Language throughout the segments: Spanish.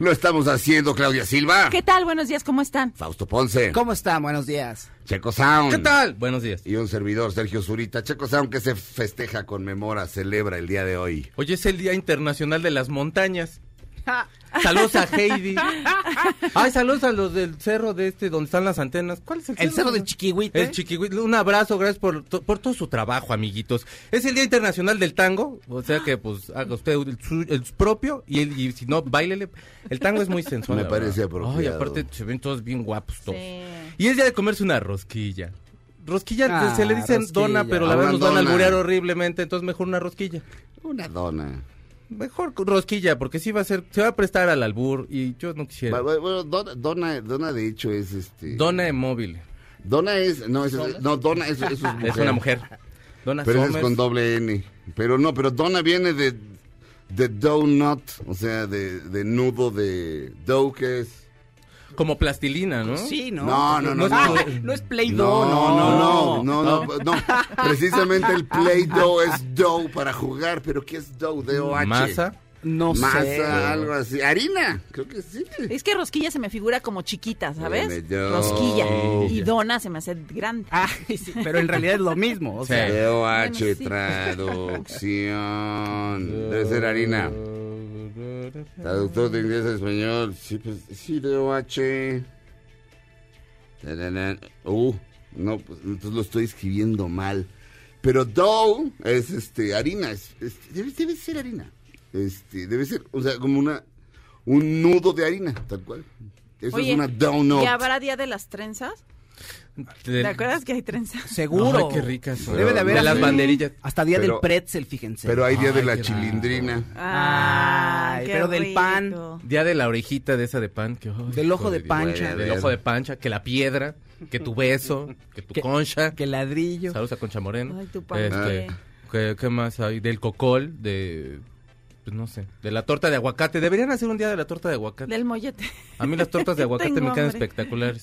Lo estamos haciendo Claudia Silva. ¿Qué tal? Buenos días, ¿cómo están? Fausto Ponce. ¿Cómo están? Buenos días. Checo Sound. ¿Qué tal? Buenos días. Y un servidor, Sergio Zurita. Checo Sound que se festeja, conmemora, celebra el día de hoy. Hoy es el Día Internacional de las Montañas. Saludos a Heidi. Ay, saludos a los del cerro de este donde están las antenas. ¿Cuál es el cerro? El cerro del Chiquihuite. El Chiquihuite. Un abrazo, gracias por, por todo su trabajo, amiguitos. Es el Día Internacional del Tango, o sea que pues haga usted el, el propio y, el- y si no, bailele. El tango es muy sensual. Me parece apropiado. Ay, aparte se ven todos bien guapos todos. Sí. Y es día de comerse una rosquilla. Rosquilla Ah, se le dicen rosquilla. dona, pero la Ah, verdad nos van a dona. alburear horriblemente, entonces mejor una rosquilla. Una dona. Mejor rosquilla, porque sí va a ser, se va a prestar al albur y yo no quisiera. Bueno, dona, dona de hecho es este... Dona de móvil. Dona es... No, eso es, no Dona es, es mujer. Es una mujer. Dona Pero ese es Somers. con doble N. Pero no, pero dona viene de, de donut, o sea, de, de nudo de dough, que es... Como plastilina, ¿no? Sí, ¿no? No, no, no, no. no es Play No, Doh, no, no, no, no, no. no, Precisamente el Play-Doh es dough para jugar, pero ¿qué es dough? D-O-H. Masa. No Masa, sé. algo así. Harina, creo que sí. Es que rosquilla se me figura como chiquita, ¿sabes? Rosquilla. Y dona se me hace grande. Ah, sí, pero en realidad es lo mismo. O Sí. sea, D-O-H, Bueno, sí. traducción. Debe ser harina. Traductor de inglés a español. Sí, pues, sí, D-O-H. Uh, no, pues entonces lo estoy escribiendo mal. Pero dough es este harina, es, es- debe, debe ser harina. Este, debe ser, o sea, como una un nudo de harina, tal cual. Eso Oye, es una donut. ¿y habrá día de las trenzas? ¿Te acuerdas que hay trenzas? seguro. Ay, qué ricas. Debe de haber De las banderillas. Hasta día Pero- del pretzel, fíjense. Pero hay día de la chilindrina. Ay, qué pero del pan. Día de la orejita de esa de pan. Que, ay, Del ojo de pancha. Del ojo de pancha, que la piedra, que tu beso, que tu Que- concha. Que ladrillo. Saludos a Concha Moreno. Ay, tu panque. Este, ¿qué, qué más hay? Del cocol, de... Pues no sé, de la torta de aguacate. Deberían hacer un día de la torta de aguacate. Del mollete. A mí las tortas de aguacate me quedan espectaculares.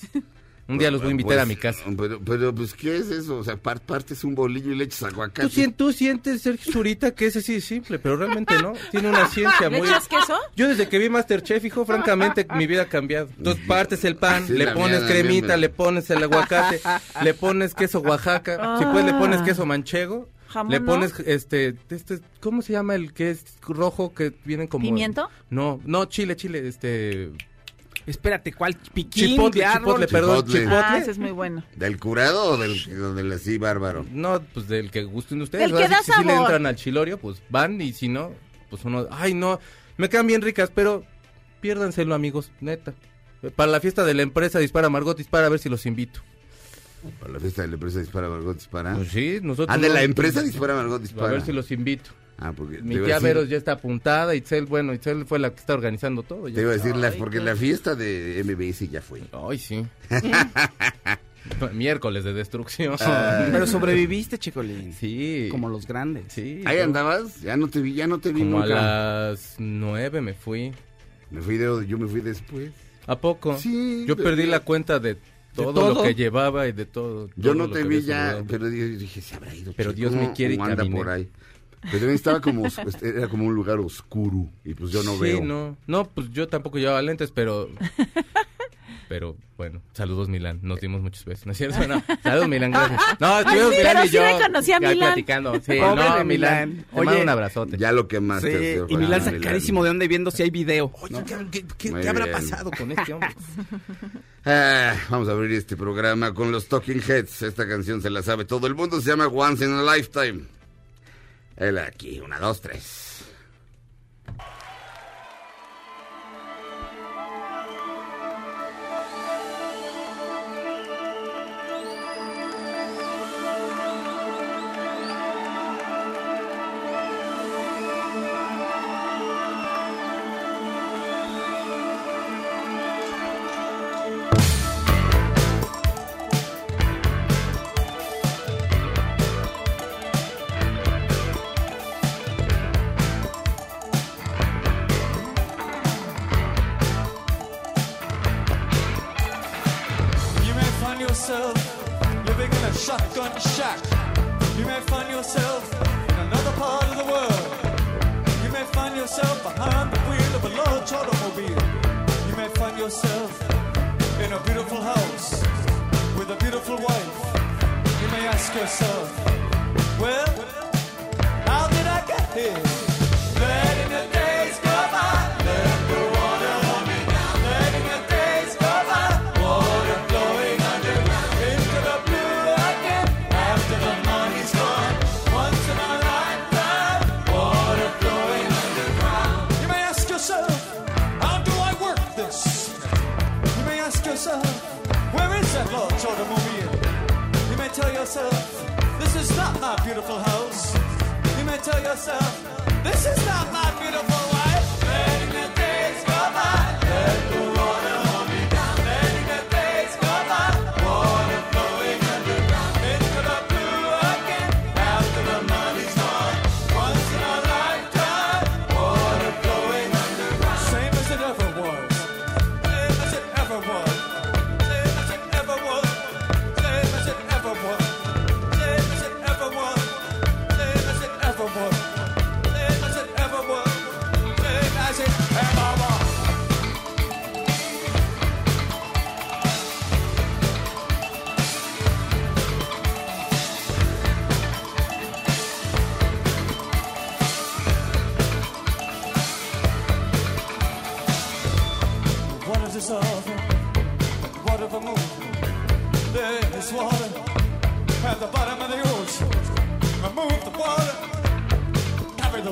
Un día los voy a invitar Pues, a mi casa. Pero, pero, pues, ¿qué es eso? O sea, par- partes un bolillo y le echas aguacate. Tú, tú sientes, Sergio Zurita, que ese sí es simple, pero realmente no. Tiene una ciencia ¿Le muy... echas queso? Yo desde que vi Masterchef, hijo, francamente, mi vida ha cambiado. Entonces partes el pan, Sí, le pones mía también, cremita, pero- le pones el aguacate, le pones queso Oaxaca, si puedes le pones queso manchego, Jamón, le ¿no? pones este, este, ¿cómo se llama el que es rojo que viene como... ¿Pimiento? No, no, chile, chile, este... Espérate, ¿cuál piquín Chipotle, de árbol? chipotle, perdón, Chipotle. chipotle. Ah, ese es muy bueno. ¿Del curado o del, del así bárbaro? No, pues del que gusten ustedes. Del que da si le entran al chilorio, pues van y si no, pues uno, ay no, me quedan bien ricas, pero piérdanselo amigos, neta. Para la fiesta de la empresa Dispara Margot Dispara a ver si los invito. Para la fiesta de la empresa dispara, Margot dispara. Pues sí, nosotros. ah, de no- la empresa dispara, Margot A dispara. ver si los invito. Ah, porque Mi a tía decir- Veros ya está apuntada, Itzel, bueno, Itzel fue la que está organizando todo. ya. Te iba a decir, porque qué- la fiesta de MBS ya fue. Ay, sí. Miércoles de destrucción. Pero sobreviviste, Chicolín. Sí. Como los grandes. Sí. Ahí andabas, ya no te vi, ya no te vi Como a las nueve me fui. Me fui de, yo me fui después. ¿A poco? Sí, Yo perdí la cuenta de todo, todo? lo que llevaba y de todo. Yo todo no te vi ya, saludado. pero yo dije, se habrá ido. Pero chico, Dios me quiere y anda caminé. por ahí. Pero también estaba como, este, era como un lugar oscuro y pues yo no sí, veo. no. No, pues yo tampoco llevaba lentes, pero Pero bueno, saludos Milán, nos dimos muchos besos, ¿no es cierto? No, saludos Milán, gracias. No, estuvimos sí, Milán pero y sí yo reconocí a ya Milán. platicando. Sí, Pobre no, de Milán, Milán. te mando Oye, un abrazote. Ya lo que más Sí, y Milán sacadísimo de dónde viendo si hay video. Oye, ¿qué, qué- qué- Muy qué habrá pasado con este hombre? Ah, vamos a abrir este programa con los Talking Heads. Esta canción se la sabe todo el mundo, se llama Once in a Lifetime. Él aquí, una, dos, tres.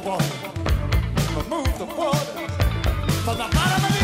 The water. Remove the water from the bottom of the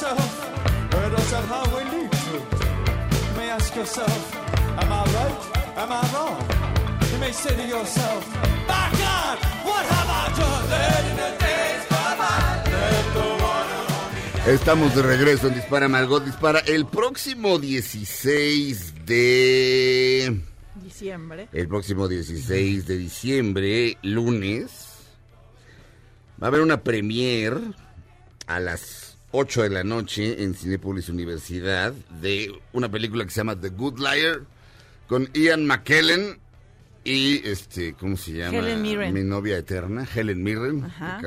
yourself? You may ask yourself, am I right? Am I wrong? You may say to yourself, my God, what have I done? Letting the days go by, let the water hold me Estamos de regreso en Dispara Margot Dispara el próximo 16 de... Diciembre. El próximo 16 de diciembre, lunes, va a haber una premier a las 8 de la noche en Cinepolis Universidad de una película que se llama The Good Liar con Ian McKellen y este, ¿cómo se llama? Helen Mirren. Mi novia eterna, Helen Mirren. Ajá.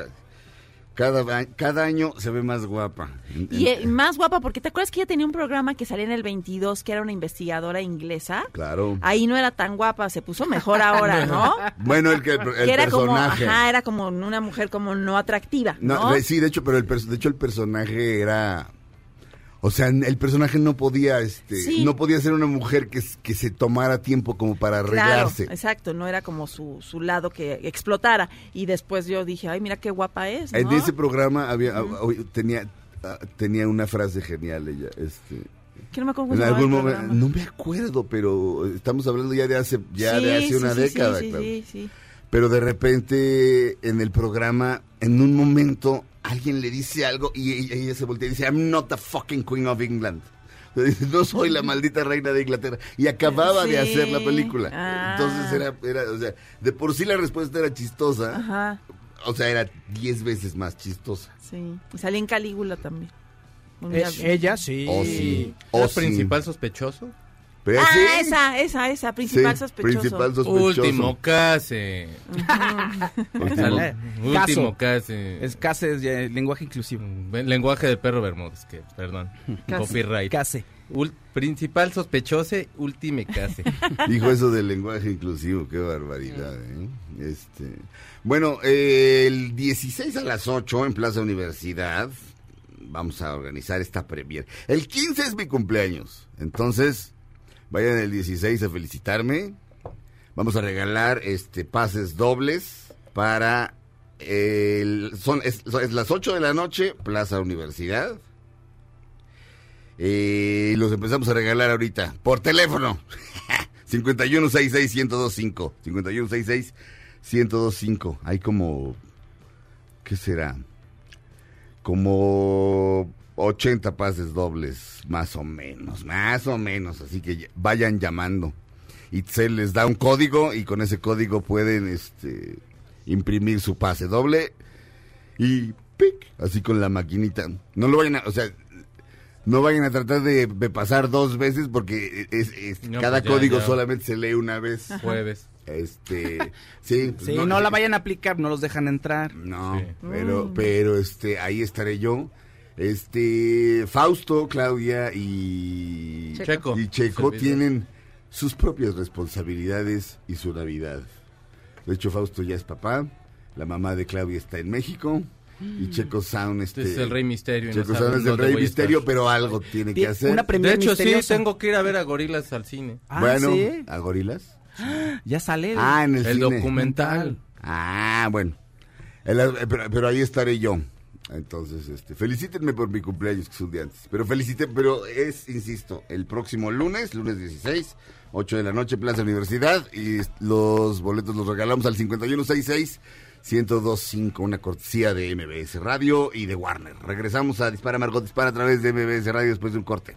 Ca- Cada, cada año se ve más guapa. Y eh, más guapa, porque ¿te acuerdas que ella tenía un programa que salía en el 22, que era una investigadora inglesa? Claro. Ahí no era tan guapa, se puso mejor ahora, ¿no? Bueno, el, que, el que era personaje. como, ajá, era como una mujer como no atractiva, ¿no? No, sí, de hecho, pero el, de hecho el personaje era... O sea, el personaje no podía, este, Sí. no podía ser una mujer que, que se tomara tiempo como para Claro, arreglarse. exacto, no era como su, su lado que explotara. Y después yo dije, ay, mira qué guapa es, En ese programa había, ah, tenía, ah, tenía una frase genial ella, este, Que no me acuerdo en algún momento, no me acuerdo, pero estamos hablando ya de hace, ya de Sí, hace una sí, sí, década, sí, claro. sí, sí. pero de repente en el programa, en un momento, alguien le dice algo y ella, ella se voltea y dice, I'm not the fucking Queen of England. No soy la maldita reina de Inglaterra. Y acababa de hacer la película. Ah. Entonces era, era, o sea, de por sí la respuesta era chistosa. Ajá, O sea, era 10 veces más chistosa. sí. Y salí en Calígula también. Eh, ella sí. Oh, sí. ¿Era Oh, sí. principal sospechoso? Pero Ah, sí, esa, esa, esa, principal sí, sospechoso. Principal sospechoso. Último case. Último. Sale. Último Caso. case. Es case, es ya lenguaje inclusivo. Lenguaje de perro Bermúdez, que, perdón. Casi. Copyright. Case. Ul- principal sospechoso, último case. Dijo eso del lenguaje inclusivo, qué barbaridad. ¿eh? Este, bueno, eh, el 16 a las 8 en Plaza Universidad vamos a organizar esta premier. El 15 es mi cumpleaños, entonces vayan el 16 a felicitarme. Vamos a regalar este pases dobles para el, son es, las 8 de la noche Plaza Universidad. Eh, los empezamos a regalar ahorita por teléfono. 5166-1025. 5166-1025. Hay como. ¿Qué será? Como 80 pases dobles, más o menos. Más o menos. Así que ya- vayan llamando. Y se les da un código y con ese código pueden este, imprimir su pase doble. Y ¡pic! así con la maquinita. No lo vayan a. O sea, no vayan a tratar de, de pasar dos veces porque es, es- No, cada pues ya, código ya. solamente se lee una vez. Jueves. Este, sí, Sí, no, la vayan a aplicar, no los dejan entrar. No, Sí. pero, pero este, ahí estaré yo. Este, Fausto, Claudia y Checo. y Checo Servidor. tienen sus propias responsabilidades y su Navidad. De hecho, Fausto ya es papá, la mamá de Claudia está en México y Checo Sound este, Este es el Rey Misterio. no Checo Sound es el Rey Misterio, pero algo tiene que hacer. De hecho, sí, tengo que ir a ver a Gorilas al cine. Ah, bueno, ¿sí? ¿a gorilas? Ya sale. Ah, en el, El cine. documental. Ah, bueno. El- eh, pero, pero ahí estaré yo. Entonces, este, felicítenme por mi cumpleaños, que es un día antes. Pero feliciten, pero es, insisto, el próximo lunes, lunes 16, 8 de la noche, Plaza Universidad. Y los boletos los regalamos al 5166-1025, una cortesía de MBS Radio y de Warner. Regresamos a Dispara Margot Dispara a través de MBS Radio después de un corte.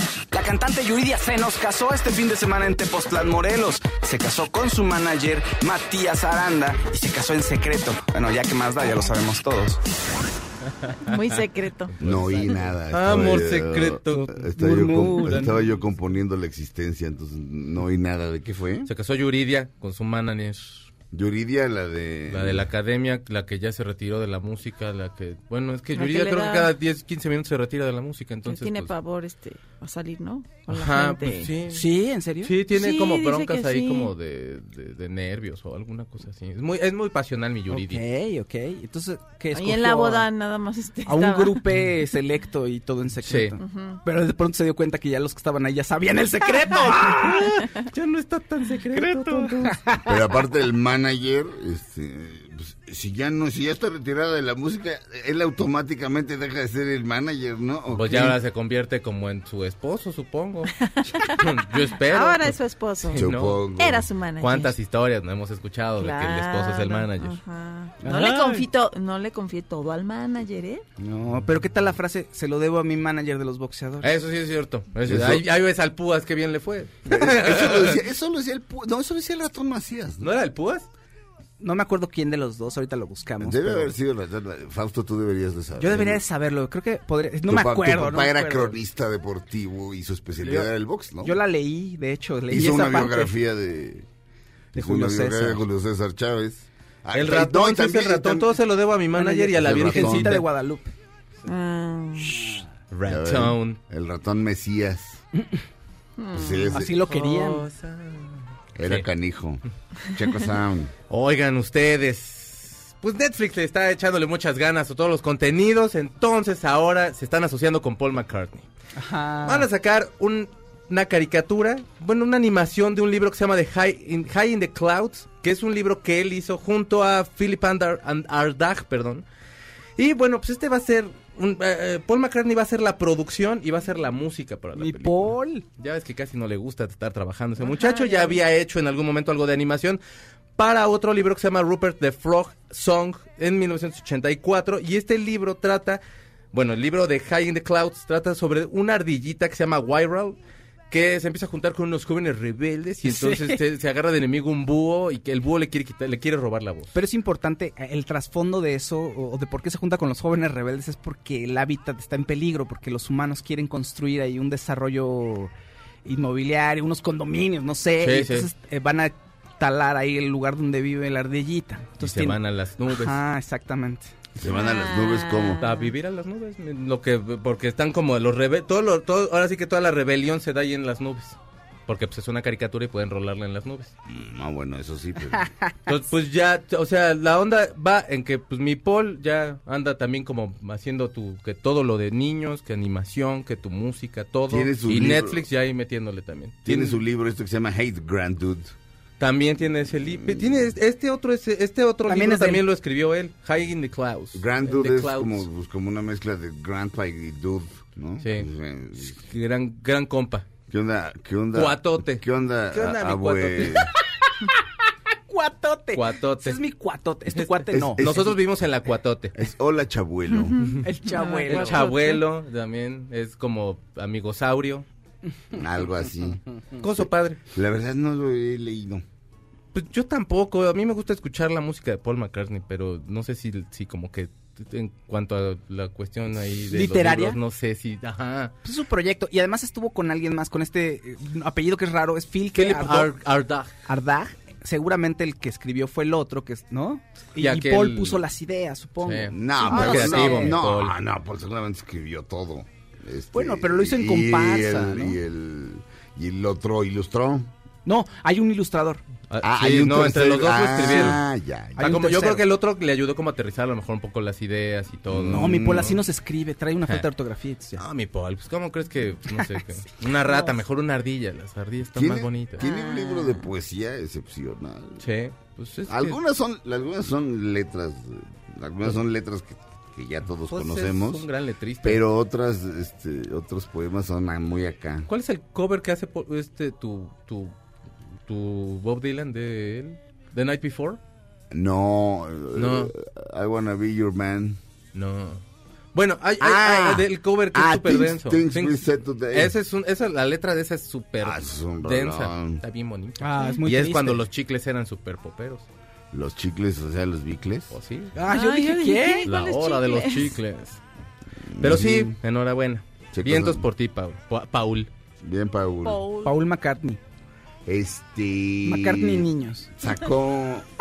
La cantante Yuridia se nos casó este fin de semana en Tepoztlán, Morelos. Se casó con su manager Matías Aranda y se casó en secreto. Bueno, ya que más da, ya lo sabemos todos. Muy secreto. No oí nada. estaba Amor yo- secreto. Yo, estaba yo componiendo la existencia, entonces no oí nada. ¿De qué fue? Se casó Yuridia con su manager. Yuridia, la de... La de la academia, la que ya se retiró de la música, la que... Bueno, es que La Yuridia creo da- que cada 10, 15 minutos se retira de la música, entonces... tiene pues, pavor este a salir, ¿no? Ajá, gente. pues sí. ¿Sí? ¿En serio? Sí, tiene Sí, como broncas ahí sí. como de, de, de nervios o alguna cosa así. Es muy, es muy pasional mi Yuridia. Ok, ok. Entonces, ¿qué Ahí en la boda nada más este A un grupo selecto y todo en secreto. Sí. Pero de pronto se dio cuenta que ya los que estaban ahí ya sabían el secreto. Ya no está tan secreto. Pero aparte el manager, este, si ya no, si ya está retirada de la música, él automáticamente deja de ser el manager, ¿no? ¿O Pues qué? ya ahora se convierte como en su esposo, supongo. Yo espero. Ahora es su esposo. Sí, ¿no? Supongo. Era su manager. ¿Cuántas historias no hemos escuchado de que el esposo es el manager? ajá. No le confío, no le confíe todo al manager, ¿eh? No, pero ¿qué tal la frase? Se lo debo a mi manager de los boxeadores. Eso sí es cierto. Eso- Eso- Ahí, ahí ves al Púas que bien le fue. Eso lo decía, eso lo decía el... pu- No, eso lo decía el ratón Macías, ¿no? ¿No era el Púas? No me acuerdo quién de los dos, ahorita lo buscamos. Debe pero haber sido Fausto, tú deberías de saber. Yo debería de saberlo, creo que podría... No Tu me acuerdo. Tu papá era acuerdo. cronista deportivo y su especialidad Yo- era el box, ¿no? Yo la leí, de hecho, leí Hizo esa una parte. biografía de, De Julio una biografía César. de Julio César Chávez. Ah, El ratón, no, es el también- ratón. Todo se lo debo a mi manager y a la ratón. virgencita. de Guadalupe. Ah, ven, Ratón. El ratón Mesías. Pues Así lo querían. Era Sí. canijo. Checo Sound. Oigan ustedes, pues Netflix le está echándole muchas ganas a todos los contenidos, entonces ahora se están asociando con Paul McCartney. Ajá. Van a sacar un- una caricatura, bueno, una animación de un libro que se llama The High in, High in the Clouds, que es un libro que él hizo junto a Philip Andar, And- Ardagh, perdón. Y bueno, pues este va a ser, un- eh, eh, Paul McCartney va a hacer la producción y va a hacer la música para la película. Paul. Ya ves que casi no le gusta estar trabajando ese muchacho. Ya había hecho en algún momento algo de animación para otro libro que se llama Rupert the Frog Song en 1984. Y este libro trata, bueno, el libro de High in the Clouds trata sobre una ardillita que se llama Viral que se empieza a juntar con unos jóvenes rebeldes y entonces Sí. se, se agarra de enemigo un búho y que el búho le quiere quitar, le quiere robar la voz. Pero es importante, eh, el trasfondo de eso, o de por qué se junta con los jóvenes rebeldes, es porque el hábitat está en peligro, porque los humanos quieren construir ahí un desarrollo inmobiliario, unos condominios, no sé. Sí, y entonces eh, van a talar ahí el lugar donde vive la ardillita. Y Entonces se tiene- van a las nubes. Ah, exactamente. Se van a las nubes como. A vivir a las nubes, lo que porque están como los rebe todo, lo- todo ahora sí que toda la rebelión se da ahí en las nubes. Porque pues es una caricatura y pueden rolarla en las nubes. No, Mm, bueno, eso sí, pero. Entonces, pues ya, o sea, la onda va en que pues mi Paul ya anda también como haciendo tu que todo lo de niños, que animación, que tu música, todo. Tiene su y libro. Netflix ya ahí metiéndole también. Tiene su libro esto que se llama Hate Grand Dude. También tiene ese libro. Tiene este otro ese- este otro También libro es también lo escribió él, High in the Clouds. Grand The Dude es Clouds. como, pues, como una mezcla de Grandpa y Dude, ¿no? Sí. Pues, eh, gran gran compa. ¿Qué onda? ¿Qué onda? Cuatote. ¿Qué onda? ¿Qué onda, a- mi abue- cuatote? Cuatote. Cuatote. Ese es mi cuatote. Es tu cuate, es- no. es- Nosotros vivimos en la Cuatote. Es hola, chabuelo. el chabuelo. El chabuelo también es como amigosaurio. Algo así. Coso padre. La verdad no lo he leído. Pues yo tampoco, a mí me gusta escuchar la música de Paul McCartney, pero no sé si, si como que en cuanto a la cuestión ahí de los ¿Literaria? libros, no sé si, ajá. Pues es su proyecto. Y además estuvo con alguien más, con este eh, apellido que es raro, es Phil que. Ar- Ardagh. Ardagh. Seguramente el que escribió fue el otro, que es, ¿no? Y, Y Paul puso las ideas, supongo. Sí. No, pero creativo, no, no, Paul. no, Paul seguramente escribió todo. Este, Bueno, pero lo hizo en y comparsa, el- ¿no? Y el, y el otro ilustró. No, hay un ilustrador. Ah, Ah, sí, hay un no, entre los dos lo escribieron. Ah, ya. ya. Como- yo creo que el otro le ayudó como a aterrizar a lo mejor un poco las ideas y todo. No, mi Paul así no se escribe, trae una falta de ortografía. No, mi Paul, pues ¿cómo crees que, no sé, que una rata, mejor una ardilla, las ardillas están ¿Tiene, más bonitas. tiene un libro de poesía excepcional. Sí, pues es que- Algunas son, algunas son letras, algunas son letras que, que ya todos pues, conocemos, Es un gran letrista. pero otras, este, otros poemas son ah, muy acá. ¿Cuál es el cover que hace este tu, tu, tu Bob Dylan de él? The Night Before? No, eh, No. I wanna be your man. No. Bueno, hay, Ah. hay del cover que Ah, es súper Things- denso. Things Things- We Said Today. Esa es un, esa, la letra de esa es súper Ah, es densa. Está bien bonita. Ah, es muy y es cuando los chicles eran súper poperos. Los chicles, o sea, los bicles. ¿O sí? Ah, yo Ah, dije, ¿qué? La ¿Cuáles hora de los chicles? Pero sí, enhorabuena. Vientos por ti, Paul. Pa- Paul. Bien, Paul. Paul. Paul McCartney. Este. McCartney niños. Sacó.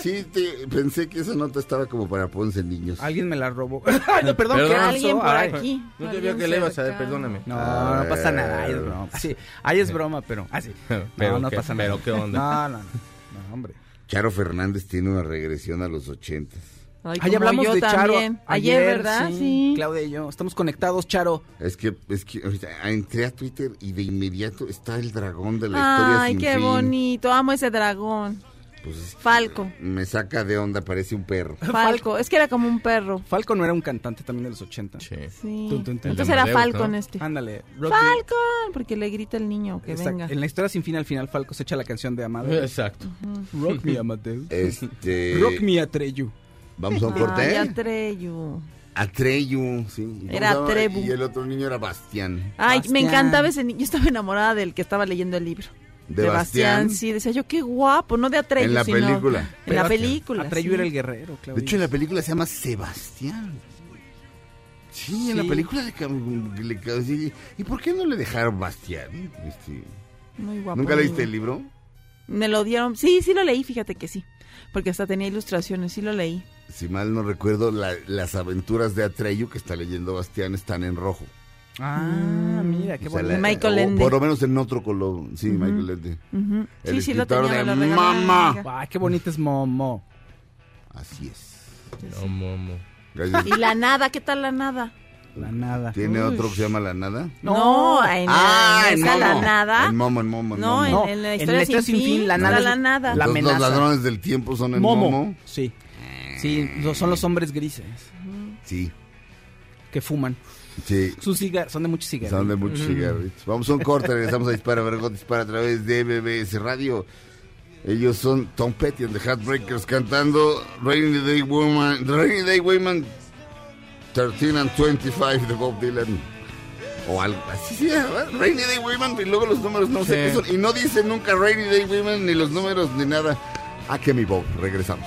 Sí, te- pensé que esa nota estaba como para Ponce Niños. Alguien me la robó. Ay, no, perdón, Perdón. ¿qué Alguien por Ay. aquí. No te veo que le ibas a ver, perdóname. No, no pasa nada. Ay, es broma. Sí, ahí es broma, pero. Ah, sí. Pero no, no qué- pasa nada. pero qué onda. No, no, no. No, hombre. Charo Fernández tiene una regresión a los ochentas. Ay, Ahí hablamos yo de Charo. Ayer, ¿verdad? Sí. Claudia y yo. Estamos conectados, Charo. Es que, es que ahorita entré a Twitter y de inmediato está el dragón de la historia Ay, qué fin. bonito. Amo ese dragón. Pues es Falco. Me saca de onda, parece un perro. Falco. Es que era como un perro. Falcon no era un cantante también de los 80. Sí. Sí. Tun. Entonces era Amadeus, Falcon ¿no? este. Ándale. Falcon, porque le grita el niño que Exacto. venga. En la historia sin fin al final Falco se echa la canción de Amado. Exacto. Rock me Amadeus. Este. Rock me Atreyu. Vamos a un Ay, corte. Atreyu. Atreyu, sí. ¿Y cómo Era se llama? Trebu. Y el otro niño era Bastián. Ay, me Bastián. encantaba ese niño. Yo estaba enamorada del que estaba leyendo el libro. De de Bastián. Bastián. Sí, decía yo, qué guapo, no de Atreyu, En la sino- película. En la película. Atreyu sí. era el guerrero, De Claudia. hecho, en la película se llama Sebastián. Sí, en la Sí. película le, le sí. ¿Y por qué no le dejaron Bastián? Este, Muy guapo. ¿Nunca leíste el libro? Me lo dieron. Sí, sí lo leí, fíjate que sí. Porque hasta tenía ilustraciones, sí lo leí. Si mal no recuerdo, la- las aventuras de Atreyu que está leyendo Bastián están en rojo. Ah, mira, qué O sea, bonito. la- De Michael Ende. Por lo menos en otro color. Sí, Michael Ende. Ujú. El Sí, sí lo escritor tenía, me de lo amiga. Ay, qué bonito es Momo. Así es. No, momo. Gracias. Y la nada, ¿qué tal la nada? La nada. ¿Tiene Uy. otro que se llama La Nada? No, en, Ah, en en esa la Momo. nada. En Momo, en Momo, en No, Momo. en, en la en historia la historia sin, sin fin, la nada la nada. la- los amenaza. ladrones del tiempo son en Momo. Momo. Sí. Sí, son los hombres grises Sí, que fuman. sí. Sus cigarros, son de muchos cigarros. Son de muchos cigarritos. Vamos a un corte, regresamos a Dispara, Vergot Dispara a través de BBS Radio. Ellos son Tom Petty and the Heartbreakers cantando Rainy Day Woman, Rainy Day Woman 13 and 25 de Bob Dylan. O algo así llama, Rainy Day Women y luego los números no sé qué son. Y no dice nunca Rainy Day Women ni los números ni nada. A que mi Bob, regresamos.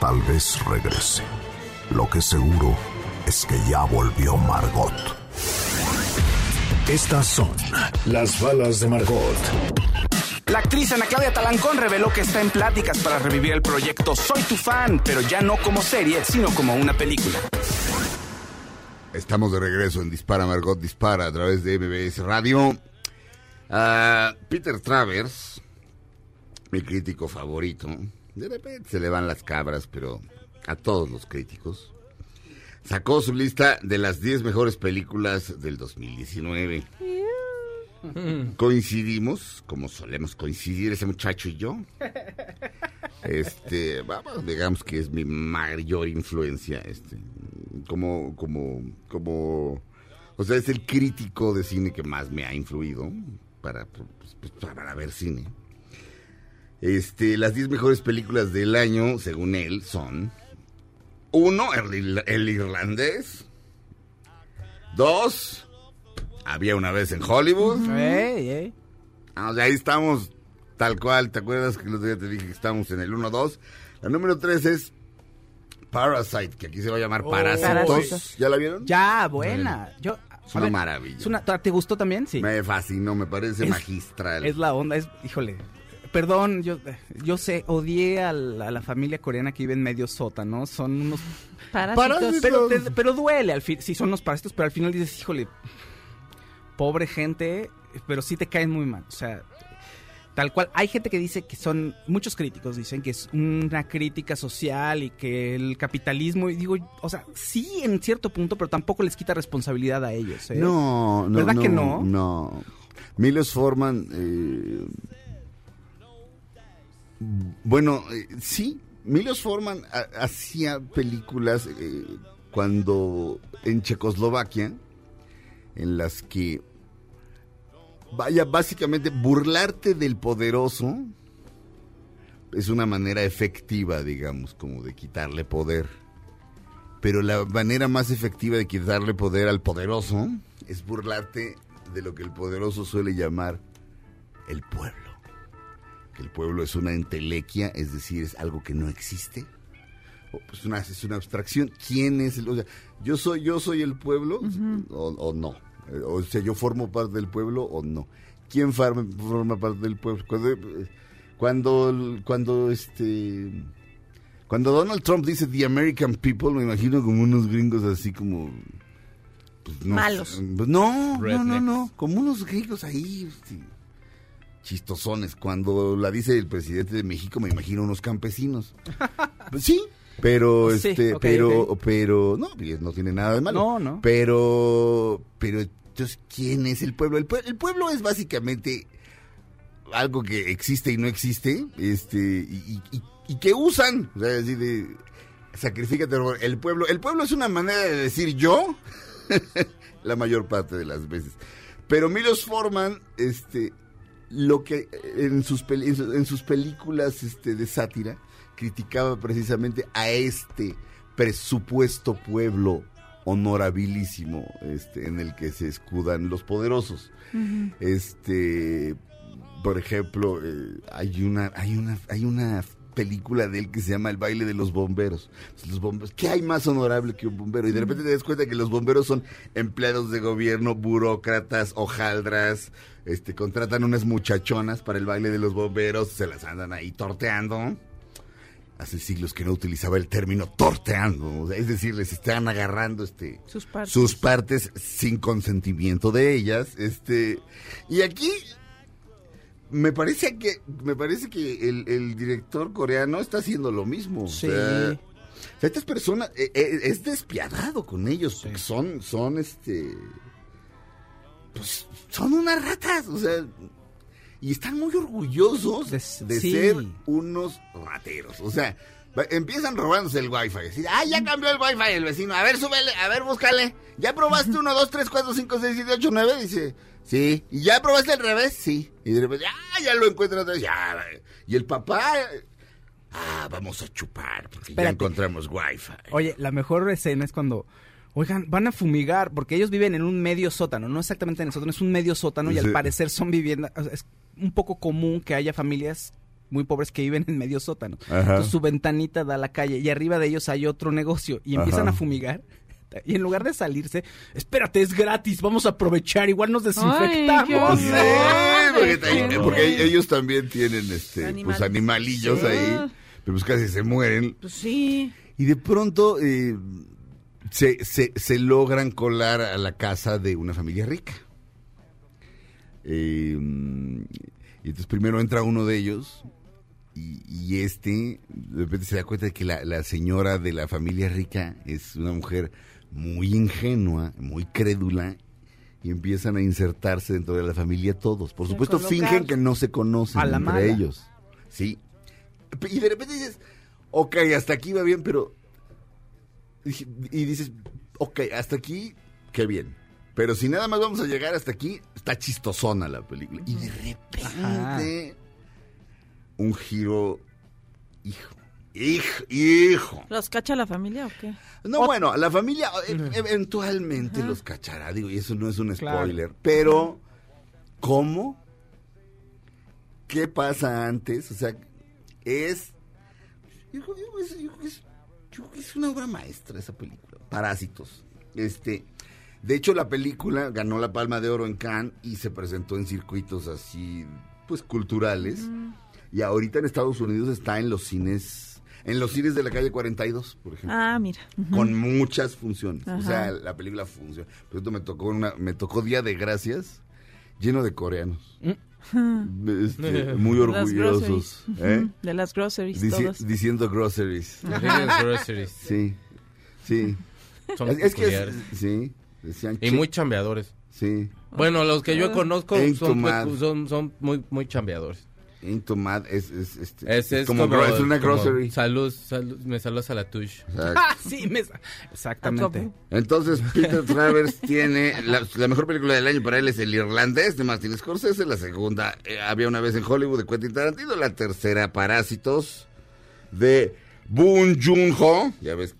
tal vez regrese. Lo que seguro es que ya volvió Margot. Estas son las balas de Margot. La actriz Ana Claudia Talancón reveló que está en pláticas para revivir el proyecto Soy tu fan, pero ya no como serie, sino como una película. Estamos de regreso en Dispara Margot Dispara a través de MBS Radio. Ah, Peter Travers, mi crítico favorito, de repente se le van las cabras, pero a todos los críticos, sacó su lista de las 10 mejores películas del 2019. Coincidimos, como solemos coincidir ese muchacho y yo. Este, vamos, digamos que es mi mayor influencia, este, como, como, como, o sea, es el crítico de cine que más me ha influido para, pues, pues, para ver cine. Este, las 10 mejores películas del año, según él, son uno, el, ir- el irlandés. Dos, había una vez en Hollywood. Ey, ey. Ah, o sea, ahí estamos tal cual. ¿Te acuerdas que el otro día te dije que estamos en el 1-2? La número 3 es Parasite, que aquí se va a llamar Parásitos. Parásitos. ¿Ya la vieron? Ya, buena. Yo, Es una ver, maravilla. es una- ¿Te gustó también? Sí. Me fascinó, me parece Es- magistral. Es la onda, es, híjole. Perdón, yo, yo sé, odié a la, a la familia coreana que vive en medio sótano. Son unos. Parásitos. Parásitos. Pero, te- pero duele al fin. Sí, son unos parásitos, pero al final dices, híjole, pobre gente, pero sí te caen muy mal. O sea, tal cual. Hay gente que dice que son. Muchos críticos dicen que es una crítica social y que el capitalismo. Y digo, o sea, sí en cierto punto, pero tampoco les quita responsabilidad a ellos. ¿eh? No, no, ¿Verdad no, que no? No. Milos Forman, eh, bueno, eh, sí, Milos Forman ha- hacía películas eh, cuando en Checoslovaquia, en las que, vaya, básicamente burlarte del poderoso es una manera efectiva, digamos, como de quitarle poder. Pero la manera más efectiva de quitarle poder al poderoso es burlarte de lo que el poderoso suele llamar el pueblo. Que el pueblo es una entelequia, es decir, es algo que no existe. O, pues, una, es una abstracción. ¿Quién es el.? O sea, yo soy, yo soy el pueblo o, o no. O sea, yo formo parte del pueblo o no. ¿Quién forma, forma parte del pueblo? Cuando, eh, cuando, cuando este. Cuando Donald Trump dice The American People, me imagino como unos gringos así como. pues, no Malos. pues, no, no, no, no. Como unos gringos ahí. este, chistosones. Cuando la dice el presidente de México, me imagino unos campesinos. Sí. Pero, Sí, este, pero, pero, no, pues, no tiene nada de malo. No, no. Pero, pero, entonces, ¿quién es el pueblo? El, pue- el pueblo es básicamente algo que existe y no existe, este, y, y- y que usan, o sea, así de, sacrifícate el pueblo. El pueblo es una manera de decir yo, la mayor parte de las veces. Pero Milos Forman, este, lo que en sus, peli- en sus, en sus películas este, de sátira, criticaba precisamente a este presupuesto pueblo honorabilísimo este, en el que se escudan los poderosos. Este, por ejemplo, eh, hay una, hay una, hay una película de él que se llama El baile de los bomberos. Los bomberos, ¿qué hay más honorable que un bombero? Y de repente te das cuenta que los bomberos son empleados de gobierno, burócratas, hojaldras, este, contratan unas muchachonas para el baile de los bomberos, se las andan ahí torteando. Hace siglos que no utilizaba el término torteando, o sea, es decir, les están agarrando este Sus partes. sus partes sin consentimiento de ellas, este y aquí me parece que me parece que el, el director coreano está haciendo lo mismo. Sí. O sea, estas personas eh, eh, es despiadado con ellos, son son este pues son unas ratas, o sea, y están muy orgullosos de, De- sí. ser unos rateros. O sea, empiezan robándose el wifi. Decir, ah, ya cambió el wifi el vecino. A ver, súbele, a ver, búscale. ¿Ya probaste 1, 2, 3, 4, 5, 6, 7, 8, 9? Dice, sí. ¿Y ya probaste al revés? Sí. Y de repente, ah, ya lo otra vez. Ya. Y el papá, ah, vamos a chupar porque ya encontramos wifi. Oye, la mejor escena es cuando, oigan, van a fumigar, porque ellos viven en un medio sótano, no exactamente en el sótano, es un medio sótano y al parecer son viviendas, es un poco común que haya familias muy pobres que viven en medio sótano. Ajá. Entonces su ventanita da a la calle y arriba de ellos hay otro negocio y empiezan Ajá. a fumigar. Y en lugar de salirse, espérate, es gratis, vamos a aprovechar, igual nos desinfectamos. Sí, Ay, porque, ellos también tienen este, pues animalillos Sí. ahí, pero pues casi se mueren. Pues sí. Y de pronto eh, se, se, se logran colar a la casa de una familia rica. Eh, y entonces primero entra uno de ellos y, y este de repente se da cuenta de que la, la señora de la familia rica es una mujer muy ingenua, muy crédula y empiezan a insertarse dentro de la familia todos. Por supuesto fingen que no se conocen entre mala. ellos. Sí. Y de repente dices, ok, hasta aquí va bien, pero... Y dices, ok, hasta aquí, qué bien. Pero si nada más vamos a llegar hasta aquí, está chistosona la película. Y de repente, un giro, hijo, hijo, hijo. ¿Los cacha la familia o qué? No, bueno, la familia eh, eventualmente los cachará, digo, y eso no es un Claro. spoiler. Pero, ¿cómo? ¿Qué pasa antes? O sea, es. Yo creo que es, yo creo que es- yo creo que es una obra maestra esa película. Parásitos. Este. De hecho, la película ganó la Palma de Oro en Cannes y se presentó en circuitos así, pues culturales. Y ahorita en Estados Unidos está en los cines, en los cines de la calle 42, por ejemplo Ah, mira. Con muchas funciones. O sea, la película funciona. Por cierto, me tocó una, me tocó Día de Gracias lleno de coreanos. Este, muy Mm. Las orgullosos. ¿eh? De las groceries, Dici- todos. diciendo groceries. Groceries. Sí, sí. Son Es, es que, es- sí, decían Y muy chambeadores. Sí, Bueno, los que yo conozco son, son muy, muy chambeadores. Into mad es, es, este, Es, es como, es una como grocery. Salud, salud, me saludas a la tush. Ah, sí, me- exactamente. Entonces, Peter Travers tiene la, la mejor película del año para él es El Irlandés de Martin Scorsese. La segunda, eh, Había una vez en Hollywood de Quentin Tarantino. La tercera, Parásitos de Boon Joon-ho. Ya ves,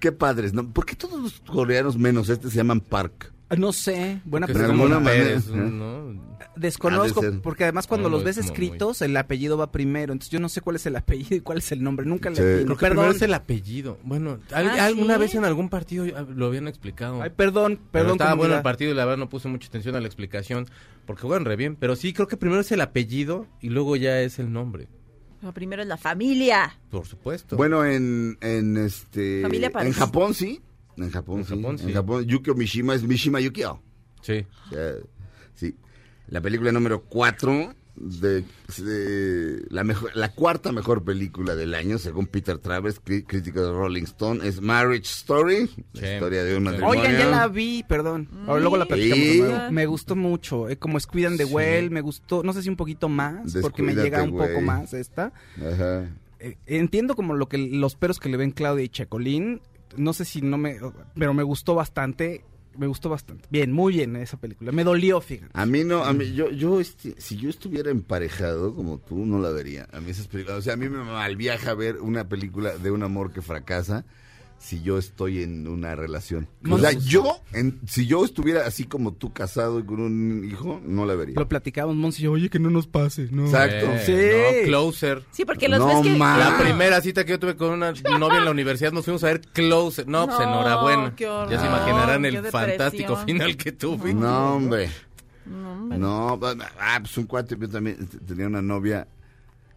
qué padres, ¿no? ¿Por qué todos los coreanos menos este se llaman Park? No sé, buena Que de es pregunta. Pérez, ¿eh? ¿no? Desconozco, porque además cuando No, los ves muy- escritos, el apellido va primero. Entonces yo no sé cuál es el apellido y cuál es el nombre. Nunca le Sí. Creo que primero Perdón. es el apellido. Bueno, al- Ah, alguna ¿sí? vez en algún partido lo habían explicado. Ay, perdón, Pero perdón. estaba bueno el partido y la verdad no puse mucha atención a la explicación porque juegan re bien. Pero sí, creo que primero es el apellido y luego ya es el nombre. Pero primero es la familia. Por supuesto. Bueno, en, en este. Familia en París. Japón sí. En Japón En sí. Japón, sí. En Japón, Yukio Mishima es Mishima Yukio. sí. O sea, sí. La película número 4 de, de la mejor, la cuarta mejor película del año, según Peter Travers, crí- crítico de Rolling Stone, es Marriage Story, la historia de un matrimonio. Oigan, ya la vi, perdón. Ahora luego la platicamos de Sí. Me gustó mucho. eh, como Squid the Sí. Well, me gustó, no sé si un poquito más, porque me llega un poco más esta. Ajá. Eh, entiendo como lo que los peros que le ven Claudia y Chacolín. No sé si no me. Pero me gustó bastante. Me gustó bastante. Bien, muy bien esa película. Me dolió, fíjate. A mí no, a mí, yo, yo, este, si yo estuviera emparejado como tú, no la vería. A mí esas películas, o sea, a mí me malviaja ver una película de un amor que fracasa si yo estoy en una relación. O sea, yo, en- si yo estuviera así como tú, casado y con un hijo, no la vería. Lo platicamos, Monsi y yo, oye, que no nos pase. No. Exacto. Eh, Sí. no, Closer. Sí, porque los No, ves que... ma. La primera cita que yo tuve con una novia en la universidad nos fuimos a ver Closer. No, pues enhorabuena. qué horror, ya se imaginarán qué el depresión. fantástico final que tuve. No, hombre. No, hombre. No, ah, pues un cuate, yo también t- tenía una novia,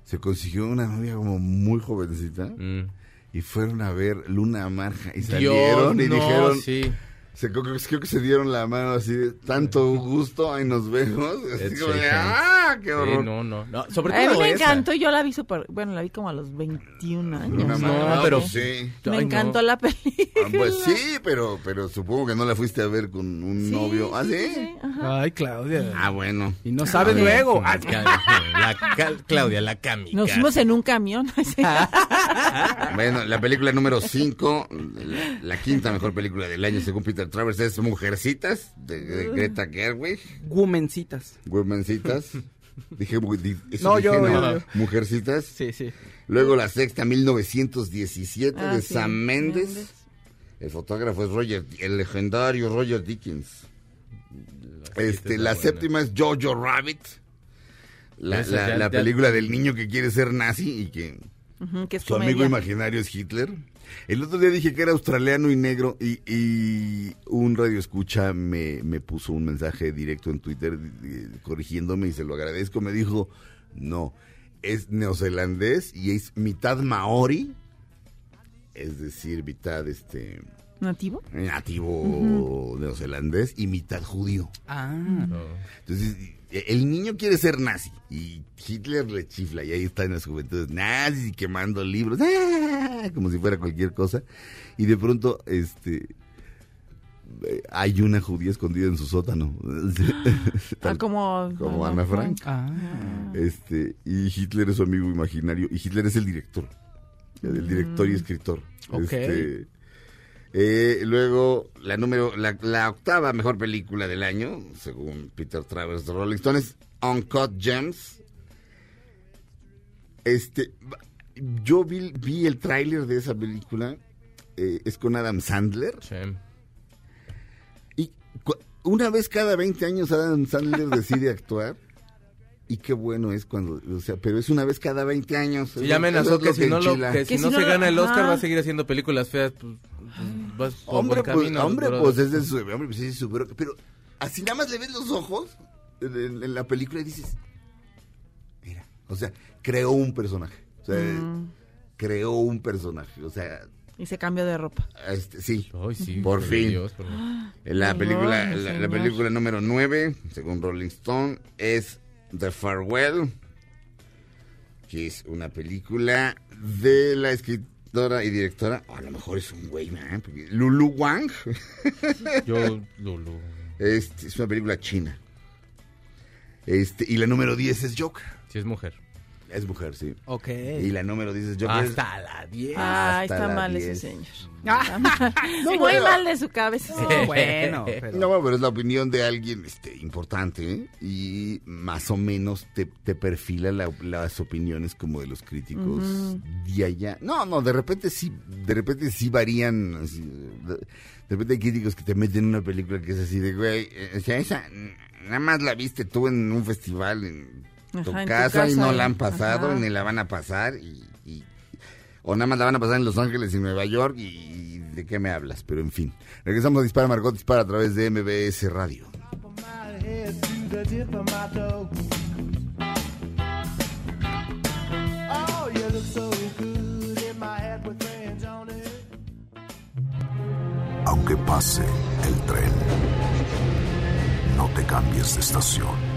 se consiguió una novia como muy jovencita Mm. Y fueron a ver Luna Marja y Dios, salieron y no, dijeron, sí. se, creo, que- creo que se dieron la mano así de tanto gusto, ahí nos vemos, así como de, Sheeran. ¡Ah, qué Sí, horror! no, no, no. Sobre A mí me esa. encantó, yo la vi súper... Bueno, la vi como a los 21 años. No, Marja, pero- pues sí. Me Ay, encantó no. la película. Ah, Pues sí, pero, pero supongo que no la fuiste a ver con un Sí, novio. ¿Ah, sí, sí? sí, ajá. Ay, Claudia. Ah, bueno. Y no sabes luego. La, Claudia, la Cami. Nos fuimos en un camión. Bueno, la película número 5, la, la quinta mejor película del año según Peter Travers es Mujercitas, de, de Greta Gerwig. Womencitas. Womencitas. Dije, No, dije, yo- ¿no? yo- yo. Mujercitas. Sí, sí. Luego la sexta, 1917, Ah, de sí, Sam Mendes. Méndez. El fotógrafo es Roger, el legendario Roger Dickens. Este, la séptima es Jojo Rabbit. La, Esa la- ya- la ya- película del niño que quiere ser nazi y que que es su amigo imaginario es Hitler. El otro día dije que era australiano y negro y, y un radio escucha me, me puso un mensaje directo en Twitter eh, corrigiéndome y se lo agradezco. Me dijo, no, es neozelandés y es mitad maori, es decir, mitad este ¿Nativo? nativo neozelandés y mitad judío. Ah. Entonces, el niño quiere ser nazi y Hitler le chifla y ahí está en las juventudes nazis y quemando libros, ¡ah! como si fuera cualquier cosa. Y de pronto, este, eh, hay una judía escondida en su sótano. Ah, Tal como... como Ana Frank. Ah. Este, y Hitler es su amigo imaginario y Hitler es el director. El director y escritor. Ok. Este, eh, luego, la número, la, la octava mejor película del año, según Peter Travers de Rolling Stone, es Uncut Gems. Este, yo vi, vi el tráiler de esa película, eh, es con Adam Sandler, Sí. y una vez cada 20 años Adam Sandler decide actuar. Y qué bueno es cuando, o sea, pero es una vez cada 20 años. Sí, ya amenazó que, si no, lo, que si Que no si se lo- gana el Oscar ajá. va a seguir haciendo películas feas. Pues, pues, vas por Hombre, buen pues, camino. hombre, pues es su, hombre, pues es su- pero, pero así nada más le ves los ojos en, en- en la película y dices, mira, o sea, creó un personaje, o sea, Mm. creó un personaje, o sea, Y se cambió de ropa. este, sí, Ay, sí, por fin. Dios, por. La película, la, la película número 9, según Rolling Stone, es The Farewell, que es una película de la escritora y directora, a lo mejor es un güey. Porque Lulu Wang, Yo, Lulu. Este, es una película china. Este, y la número 10 es Joker. Si es mujer. Es mujer, sí. Ok. Y la número 10 es Joker. Hasta la 10. Ah, hasta está la mal 10. ese señor. Está mal. Muy bueno. mal de su cabeza. bueno, pero... No, pero es la opinión de alguien este, importante ¿eh? y más o menos te, te perfila la- las opiniones como de los críticos de allá. No, no, de repente sí, de repente sí varían. así, de, de repente hay críticos que te meten en una película que es así de, güey, eh, o sea, esa mm, nada más la viste tú en un festival en tu, Ajá, tu casa, y no la han pasado ajá. ni la van a pasar y, y- o nada más la van a pasar en Los Ángeles y Nueva York y de qué me hablas, pero en fin. Regresamos a Dispara Margot Dispara a través de MBS Radio. Oh. Aunque pase el tren, no te cambies de estación.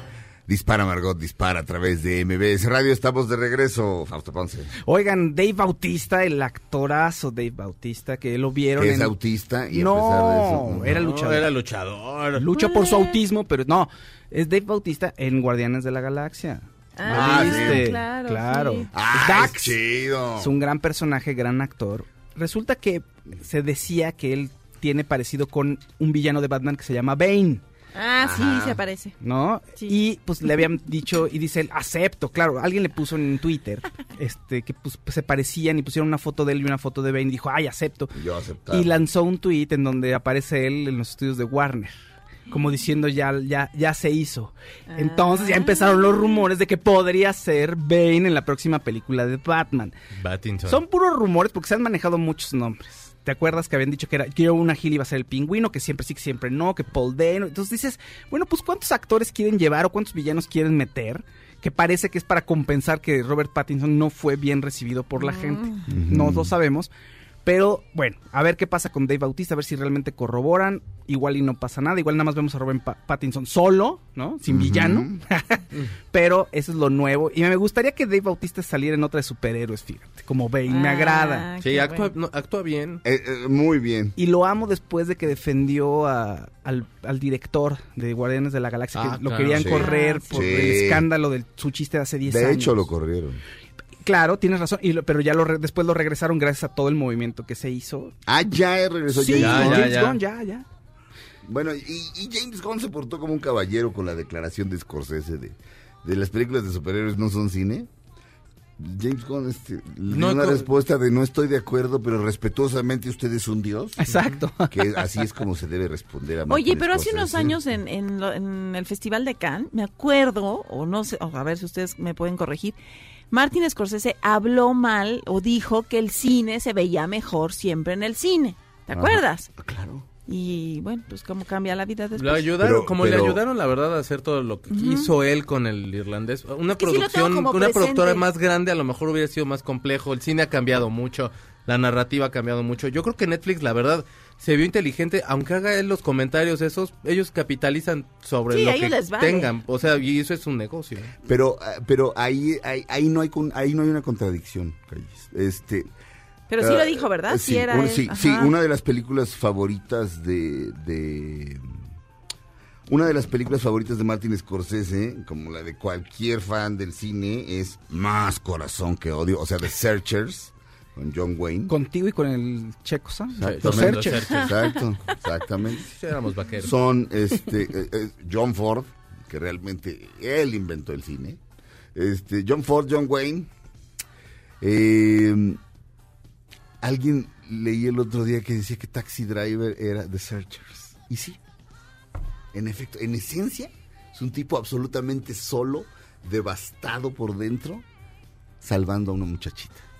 Dispara, Margot, dispara a través de MBS Radio. Estamos de regreso, Fausto Ponce. Oigan, Dave Bautista, el actorazo Dave Bautista, que lo vieron Que es en- autista y a no, pesar de eso... era No, luchador. era luchador. Lucha por su autismo, pero no, es Dave Bautista en Guardianes de la Galaxia. Ah, sí, claro, claro. sí. Ah, Dax. es chido. Es un gran personaje, gran actor. Resulta que se decía que él tiene parecido con un villano de Batman que se llama Bane, Ah, sí, se aparece. ¿no? Sí. Y pues le habían dicho, y dice él, acepto, claro. Alguien le puso en Twitter este que pues, se parecían y pusieron una foto de él y una foto de Bane y dijo, ay, acepto. Yo aceptaba. Y lanzó un tweet en donde aparece él en los estudios de Warner. Como diciendo ya, ya, ya se hizo. Entonces ya empezaron los rumores de que podría ser Bane en la próxima película de Batman. Son puros rumores porque se han manejado muchos nombres. ¿Te acuerdas que habían dicho que era que una Hill iba a ser el pingüino, que siempre sí, que siempre no, que Paul Dano? Entonces dices, bueno, pues ¿cuántos actores quieren llevar o cuántos villanos quieren meter? Que parece que es para compensar que Robert Pattinson no fue bien recibido por la gente. No lo sabemos. Pero bueno, a ver qué pasa con Dave Bautista, a ver si realmente corroboran. Igual y no pasa nada, igual nada más vemos a Robert Pa- Pattinson solo, ¿no? Sin villano. Pero eso es lo nuevo. Y me gustaría que Dave Bautista saliera en otra de superhéroes, fíjate, como Bane, me Ah, agrada. Sí, actúa, bueno. no, actúa bien. Eh, eh, muy bien. Y lo amo después de que defendió a- al, al director de Guardianes de la Galaxia, Ah, que lo claro. querían Sí. correr Ah, por sí. el escándalo de su chiste de hace 10 años. De hecho, lo corrieron. Claro, tienes razón, y lo- pero ya lo re- después lo regresaron gracias a todo el movimiento que se hizo. Ah, ya regresó Sí, James ya, Gunn. James ya. Gunn, ya, ya. Bueno, y, y James Gunn se portó como un caballero con la declaración de Scorsese de, de las películas de superhéroes no son cine. James Gunn este, le dio No, una co- respuesta de no estoy de acuerdo, pero respetuosamente usted es un dios. Exacto. Que así es como se debe responder a Oye, pero hace unos años en, en, lo- en el Festival de Cannes, me acuerdo, o no sé, o a ver si ustedes me pueden corregir, Martin Scorsese habló mal o dijo que el cine se veía mejor siempre en el cine. ¿Te acuerdas? Ah, Claro. Y bueno, pues cómo cambia la vida después. Lo ayudaron, Pero- como pero- le ayudaron, la verdad, a hacer todo lo que hizo él con el irlandés. Una que producción, una presente. productora más grande a lo mejor hubiera sido más complejo. El cine ha cambiado mucho, la narrativa ha cambiado mucho. Yo creo que Netflix, la verdad, se vio inteligente, aunque haga él los comentarios esos, ellos capitalizan sobre Sí, lo que les vale. tengan. O sea, y eso es un negocio. Pero, ah, pero ahí, ahí, ahí no hay con- ahí no hay una contradicción. Este, Pero sí Ah, lo dijo, ¿verdad? Sí, era sí, sí, una de las películas favoritas de, de- Una de las películas favoritas de Martin Scorsese, como la de cualquier fan del cine, es Más Corazón que Odio, o sea, The Searchers, con John Wayne. Contigo y con el Checo, ¿sabes? Exactamente. Los Searchers. Exacto, exactamente. Sí, éramos vaqueros. Son este eh, eh, John Ford, que realmente él inventó el cine. Este, John Ford, John Wayne. Eh, alguien leí el otro día que decía que Taxi Driver era The Searchers. Y sí, en efecto, en esencia, es un tipo absolutamente solo, devastado por dentro, salvando a una muchachita.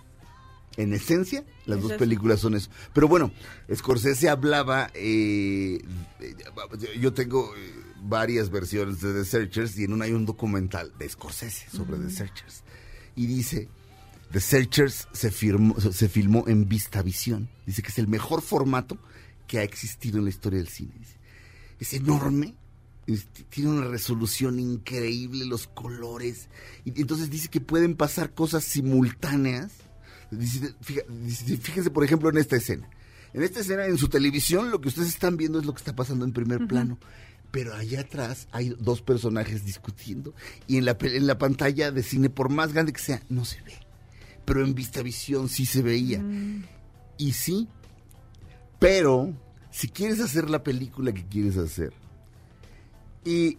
En esencia, las Es dos eso. películas son eso. Pero bueno, Scorsese hablaba, eh, yo tengo eh, varias versiones de The Searchers y en una hay un documental de Scorsese sobre The Searchers. Y dice, The Searchers se, firmó, se filmó en Vistavisión. Dice que es el mejor formato que ha existido en la historia del cine. Dice, es enorme, tiene una resolución increíble, los colores. Y entonces dice que pueden pasar cosas simultáneas. Fíjense, por ejemplo, en esta escena. En esta escena, en su televisión, lo que ustedes están viendo es lo que está pasando en primer plano. Pero allá atrás hay dos personajes discutiendo. Y en la, en la pantalla de cine, por más grande que sea, no se ve. Pero en vista visión sí se veía. Y sí, pero si quieres hacer la película que quieres hacer y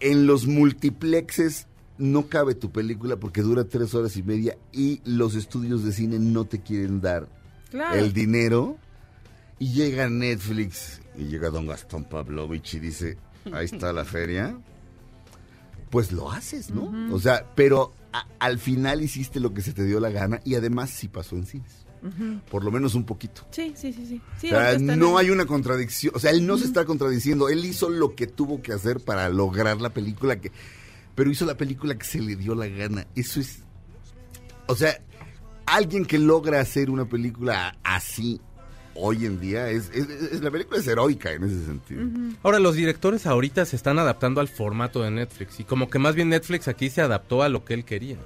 en los multiplexes no cabe tu película porque dura tres horas y media y los estudios de cine no te quieren dar Claro. el dinero y llega Netflix y llega don Gastón Pavlovich y dice, ahí está la feria, pues lo haces, ¿no? O sea, pero a- al final hiciste lo que se te dio la gana y además sí pasó en cines. por lo menos un poquito. Sí, sí, sí, sí. Sí, O sea, no hay una contradicción, o sea, él no se está contradiciendo, él hizo lo que tuvo que hacer para lograr la película que pero hizo la película que se le dio la gana. Eso es o sea, alguien que logra hacer una película así hoy en día es, es- es- la película es heroica en ese sentido. Ahora, los directores ahorita se están adaptando al formato de Netflix. Y como que más bien Netflix aquí se adaptó a lo que él quería.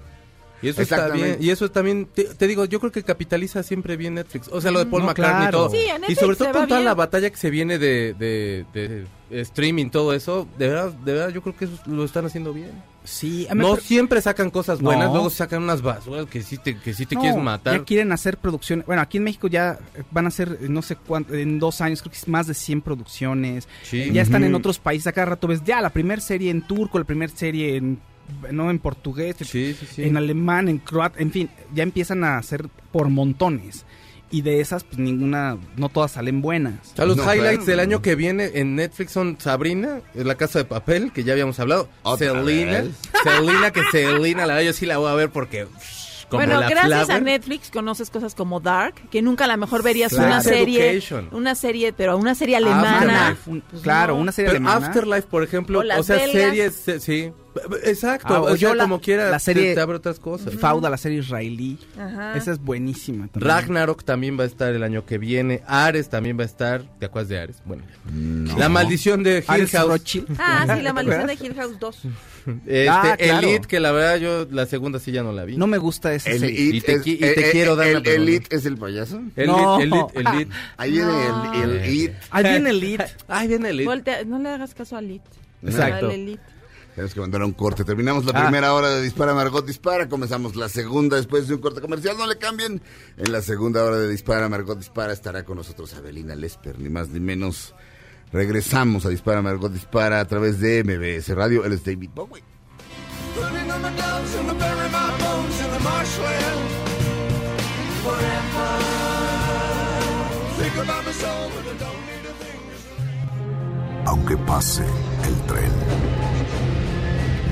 Y eso está Exactamente. bien. Y eso también, te, te digo, yo creo que capitaliza siempre bien Netflix. O sea, lo de Paul No, McCartney y todo. Sí, y sobre todo con toda bien. la batalla que se viene de, de- de streaming, todo eso. De verdad, de verdad, yo creo que eso lo están haciendo bien. Sí, a mí No siempre sacan cosas buenas, No. luego sacan unas basuras que sí te, que sí te No, quieres matar. Ya quieren hacer producciones. Bueno, aquí en México ya van a ser, eh, no sé cuánto, en dos años, creo que es más de 100 producciones. Sí. Ya están en otros países. A cada rato ves ya la primera serie en turco, la primera serie en, no, en portugués, Sí, sí, sí. en alemán, en croata, en fin, ya empiezan a hacer por montones. Y de esas, pues ninguna, no todas salen buenas. O sea, los No, highlights claro. del año que viene en Netflix son Sabrina, en la casa de papel, que ya habíamos hablado. ¿Otra Selena? Selena, que Selena, la verdad yo sí la voy a ver porque... Como bueno, gracias a. Netflix conoces cosas como Dark, que nunca a lo mejor verías Claro. una serie, Education. una serie, pero una serie alemana. Afterlife. Un- Pues claro, no. una serie Pero alemana. Afterlife, por ejemplo, O sea, belgas. series, sí. Exacto, Ah, o, sea, yo la- como quiera, la serie- te, te abre otras cosas. Fauda, la serie israelí. Ajá. Esa es buenísima. también. Ragnarok también va a estar el año que viene. Ares también va a estar. ¿Te acuerdas de Ares? Bueno. La maldición de Hill House. Ah, sí, la maldición de Hill House 2. Este, Ah, claro. Elite, que la verdad yo la segunda sí ya no la vi. No me gusta esa El serie. It Y te es- qui- y te eh, quiero eh, dar el, pregunta. el It es el payaso. Elite, No. Elite, Elite. Ahí viene el, el It. Ahí viene el lead. Ay, viene Elite. Voltea- no le hagas caso a Lit. Exacto. Al Elite. Tenemos que mandar a un corte. Terminamos la Ah. primera hora de Dispara Margot Dispara. Comenzamos la segunda después de un corte comercial. No le cambien. En la segunda hora de Dispara Margot Dispara estará con nosotros Abelina Lesper, ni más ni menos. Regresamos a Dispara Margot Dispara a través de MBS Radio. Él es David Bowie. Aunque pase el tren,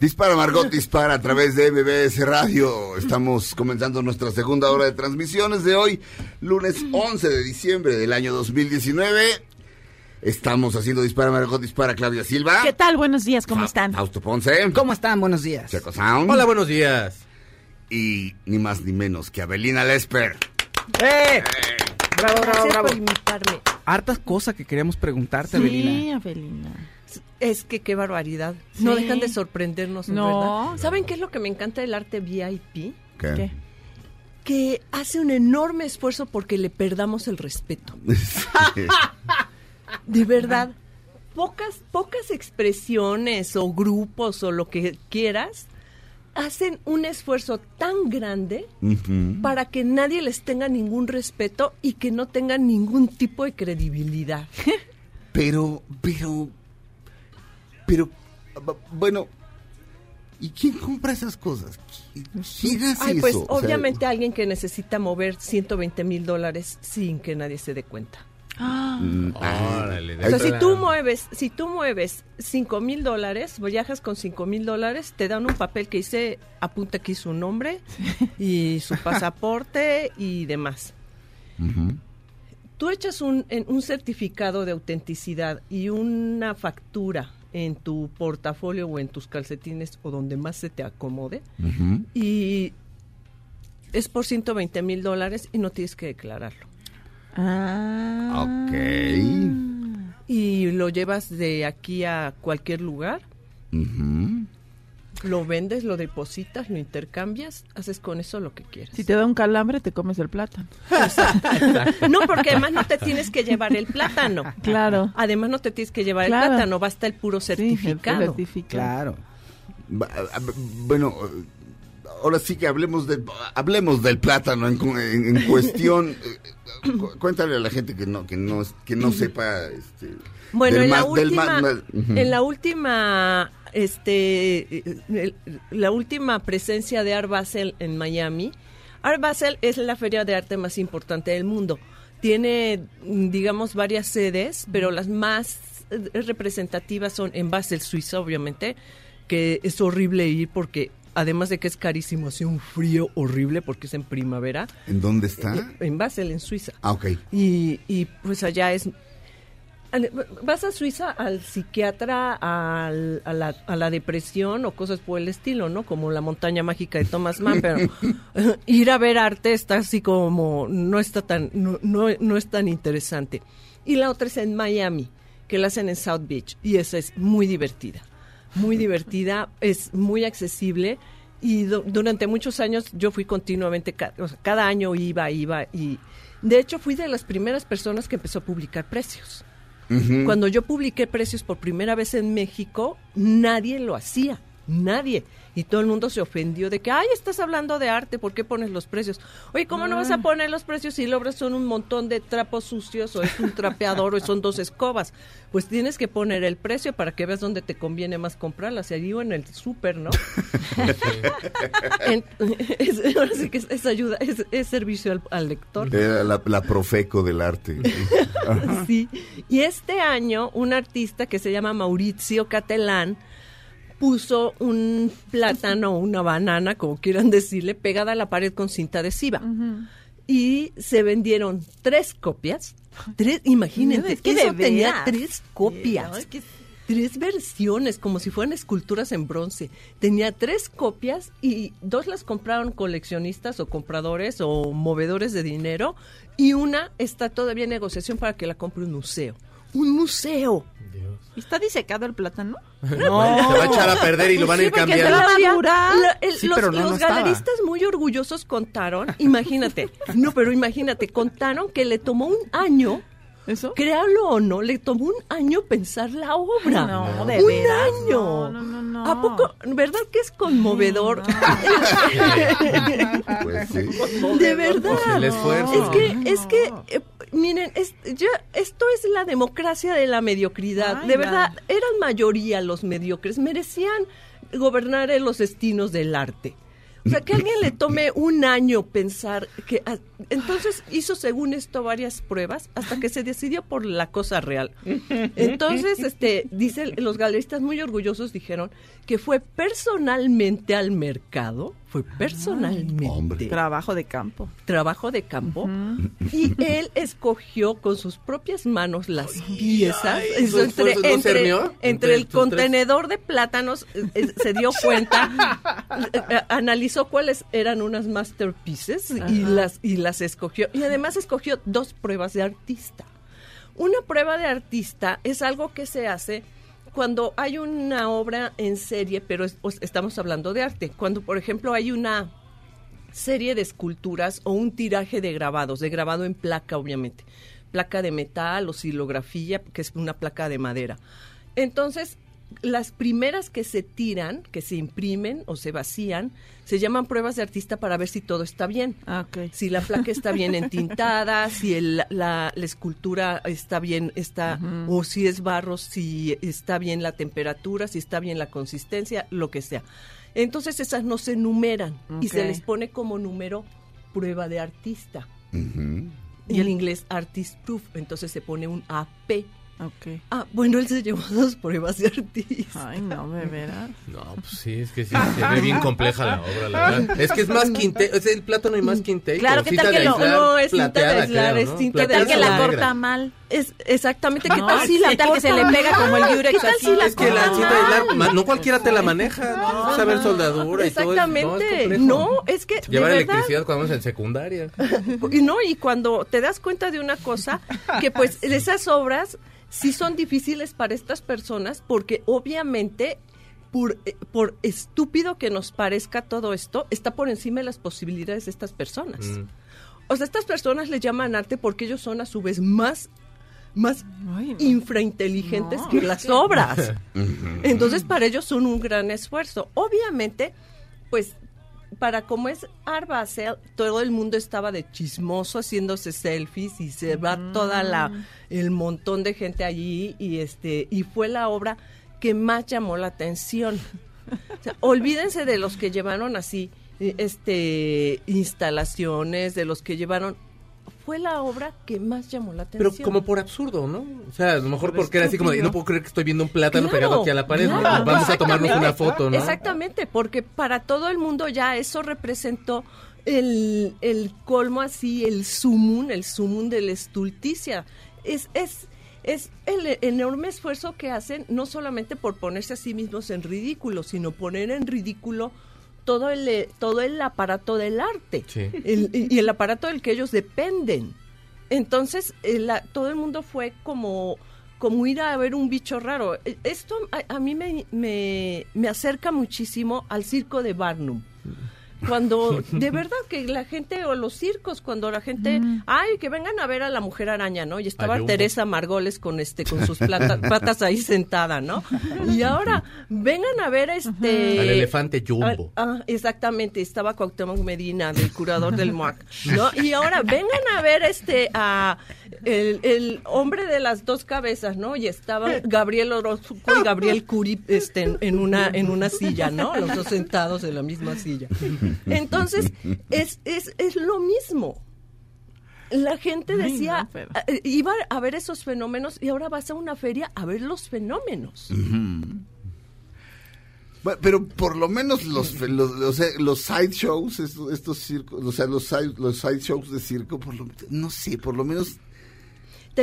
Dispara Margot Dispara a través de MBS Radio. Estamos comenzando nuestra segunda hora de transmisiones de hoy, lunes 11 de diciembre del año 2019. Estamos haciendo Dispara Margot Dispara Claudia Silva. ¿Qué tal? Buenos días, ¿cómo están? Fausto Ponce. ¿Cómo están? Buenos días. Checo Sound. Hola, buenos días. Y ni más ni menos que Abelina Lesper. ¡Eh! Bravo, bravo, Gracias bravo. por invitarme. Hartas cosas que queríamos preguntarte, Sí, Avelina. Avelina. Es que qué barbaridad. No dejan de sorprendernos, No. ¿verdad? ¿Saben qué es lo que me encanta del arte VIP? ¿Qué? Que hace un enorme esfuerzo porque le perdamos el respeto. De verdad. Pocas, pocas expresiones o grupos o lo que quieras hacen un esfuerzo tan grande para que nadie les tenga ningún respeto y que no tengan ningún tipo de credibilidad. Pero, pero, pero, bu- bueno, ¿y quién compra esas cosas? ¿Qui- ¿Quién hace Ay, pues eso? O sea, obviamente alguien que necesita mover 120 mil dólares sin que nadie se dé cuenta. mm, ah, Órale, O sea, si tú mueves, si tú mueves 5 mil dólares, viajas con 5 mil dólares, te dan un papel que dice, apunta aquí su nombre y su pasaporte y demás. ujú. Tú echas un, en- un certificado de autenticidad y una factura en tu portafolio o en tus calcetines o donde más se te acomode y es por 120 mil dólares y no tienes que declararlo. Ah. Ok. Y lo llevas de aquí a cualquier lugar, Ujú. Lo vendes, lo depositas, lo intercambias, haces con eso lo que quieras. Si te da un calambre, te comes el plátano. No, porque además no te tienes que llevar el plátano. Claro. Además no te tienes que llevar Claro. el plátano, basta el puro Sí, el certificado. certificado. Claro. Bueno, ahora sí que hablemos del, hablemos del plátano en, cu- en- en cuestión. Eh, cu- Cuéntale a la gente que no, que no, que no sepa. Este, Bueno, en la, última, más- más- ujú. en la última este, eh, la última presencia de Art Basel en Miami. Art Basel es la feria de arte más importante del mundo. Tiene, mm, digamos, varias sedes, pero las más eh, representativas son en Basel, Suiza, obviamente, que es horrible ir porque, además de que es carísimo, hace un frío horrible porque es en primavera. ¿En dónde está? En Basel, en Suiza. Ah, ok. Y, y pues allá es... Vas a Suiza al psiquiatra, al- a, la, a la depresión o cosas por el estilo, ¿no? Como la montaña mágica de Thomas Mann, pero ir a ver arte está así como, no está tan, no, no, no es tan interesante. Y la otra es en Miami, que la hacen en South Beach, y esa es muy divertida, muy divertida, es muy accesible, y du- durante muchos años yo fui continuamente, ca- o sea, cada año iba, iba, y de hecho fui de las primeras personas que empezó a publicar precios. Cuando yo publiqué precios por primera vez en México, nadie lo hacía, nadie. Y todo el mundo se ofendió de que, ay, estás hablando de arte, ¿por qué pones los precios? Oye, ¿cómo no vas a poner los precios si logras son un montón de trapos sucios o es un trapeador o son dos escobas? Pues tienes que poner el precio para que veas dónde te conviene más comprarlas, allí o en el súper, ¿no? En- es, ahora sí que es, es ayuda, es, es servicio al- al lector. La, la profeco del arte. Sí. Y este año, un artista que se llama Maurizio Catelán puso un plátano o una banana, como quieran decirle, pegada a la pared con cinta adhesiva. Y se vendieron tres copias. Tres, imagínate, Es que eso tenía tres copias. No, es que- Tres versiones, como si fueran esculturas en bronce. Tenía tres copias y dos las compraron coleccionistas o compradores o movedores de dinero y una está todavía en negociación para que la compre un museo. ¡Un museo! ¿Está disecado el plátano? No, se va a echar a perder y lo van a ir cambiando. va a Todavía, madurar. la- el- Sí, los pero no, los no estaba. galeristas muy orgullosos contaron, imagínate, no, pero imagínate, contaron que le tomó un año, ¿Eso? créalo o no, le tomó un año pensar la obra. No, de un veras, año. no, no, no, no. ¿A poco? ¿Verdad que es conmovedor? Pues sí. de verdad. Pues el esfuerzo. Es que, es que, eh, miren, es, ya, esto es la democracia de la mediocridad. Ay, de verdad, eran mayoría los mediocres, merecían gobernar en los destinos del arte. O sea, que alguien le tome un año pensar que... ah, Entonces hizo, según esto, varias pruebas hasta que se decidió por la cosa real. Entonces, este, dice, los galeristas muy orgullosos dijeron que fue personalmente al mercado, fue personalmente hombre. Trabajo de campo. trabajo de campo y él escogió con sus propias manos las piezas ay, Eso ¿su entre, no entre- cernió? entre Entre el tres. contenedor de plátanos eh, eh, se dio cuenta eh, eh, analizó cuáles eran unas masterpieces y las y las escogió y además escogió dos pruebas de artista una prueba de artista es algo que se hace cuando hay una obra en serie, pero es- os- estamos hablando de arte. Cuando, por ejemplo, hay una serie de esculturas o un tiraje de grabados, de grabado en placa, obviamente. Placa de metal o silografía, que es una placa de madera. Entonces, las primeras que se tiran, que se imprimen o se vacían, se llaman pruebas de artista para ver si todo está bien Ah, si la placa está bien entintada, si el- la, la escultura está bien, está, o si es barro, si está bien la temperatura, si está bien la consistencia, lo que sea. Entonces esas no se numeran y se les pone como número prueba de artista. Y en inglés artist proof, entonces se pone un AP. Ok. Ah, bueno, él se llevó dos pruebas de artista. Ay, no, de veras. No, pues sí, es que sí, se ve bien compleja la obra, la verdad. Es que es más quinte, es el plátano y más quinte. Claro, ¿qué tal que lo- no, es cinta de aislar, es cinta ¿Qué de tal que la negra. corta mal? Es exactamente qué No, tal si la ¿qué tal que se le corta pega como el mal? Durex ¿Qué tal así? si la Es que la corta cinta de aislar, no cualquiera te la maneja, no saber soldadura y todo. Exactamente. No, es No, es que de Llevar electricidad cuando vamos en secundaria. y no y cuando te das cuenta de una cosa que pues esas obras sí son difíciles para estas personas porque obviamente por, eh, por estúpido que nos parezca todo esto, está por encima de las posibilidades de estas personas. Mm. O sea, estas personas le llaman arte porque ellos son a su vez más, más Ay, no. infrainteligentes No, que las que- obras. Entonces, para ellos son un gran esfuerzo. Obviamente, pues, para como es Art Basel, todo el mundo estaba de chismoso haciéndose selfies y se va toda la el montón de gente allí y este y fue la obra que más llamó la atención. O sea, olvídense de los que llevaron así este instalaciones, de los que llevaron fue la obra que más llamó la Pero atención. como por absurdo, ¿no? O sea, a lo mejor Por porque era así como de, no puedo creer que estoy viendo un plátano Claro, pegado aquí a la pared, vamos a tomarnos una foto, ¿no? Exactamente, porque para todo el mundo ya eso representó el, el colmo así, el sumum, el sumum de la estulticia. Es, es, es el enorme esfuerzo que hacen, no solamente por ponerse a sí mismos en ridículo, sino poner en ridículo todo el, eh, todo el aparato del arte Sí. el- y el aparato del que ellos dependen. Entonces, eh, todo el mundo fue como, como ir a ver un bicho raro. Eh, Esto a, a mí me, me, me acerca muchísimo al circo de Barnum. Cuando, de verdad que la gente, o los circos, cuando la gente, ay, que vengan a ver a la mujer araña, ¿no? Y estaba. Teresa Margoles con este, con sus plata- patas ahí sentada, ¿no? Y ahora, vengan a ver este... Al elefante Jumbo. Ah, ah, exactamente, estaba Cuauhtémoc Medina, del curador del MOAC, ¿no? Y ahora vengan a ver este a el, el hombre de las dos cabezas, ¿no? Y estaban Gabriel Orozco y Gabriel Curi este, en, en una en una silla, ¿no? Los dos sentados en la misma silla. Entonces, es, es, es lo mismo. La gente Ay, decía, no, pero- eh, iba a ver esos fenómenos y ahora vas a una feria a ver los fenómenos. Pero por lo menos los, los, o sea, los side shows, estos, estos circos, o sea, los side, los side shows de circo, por lo, no sé, por lo menos,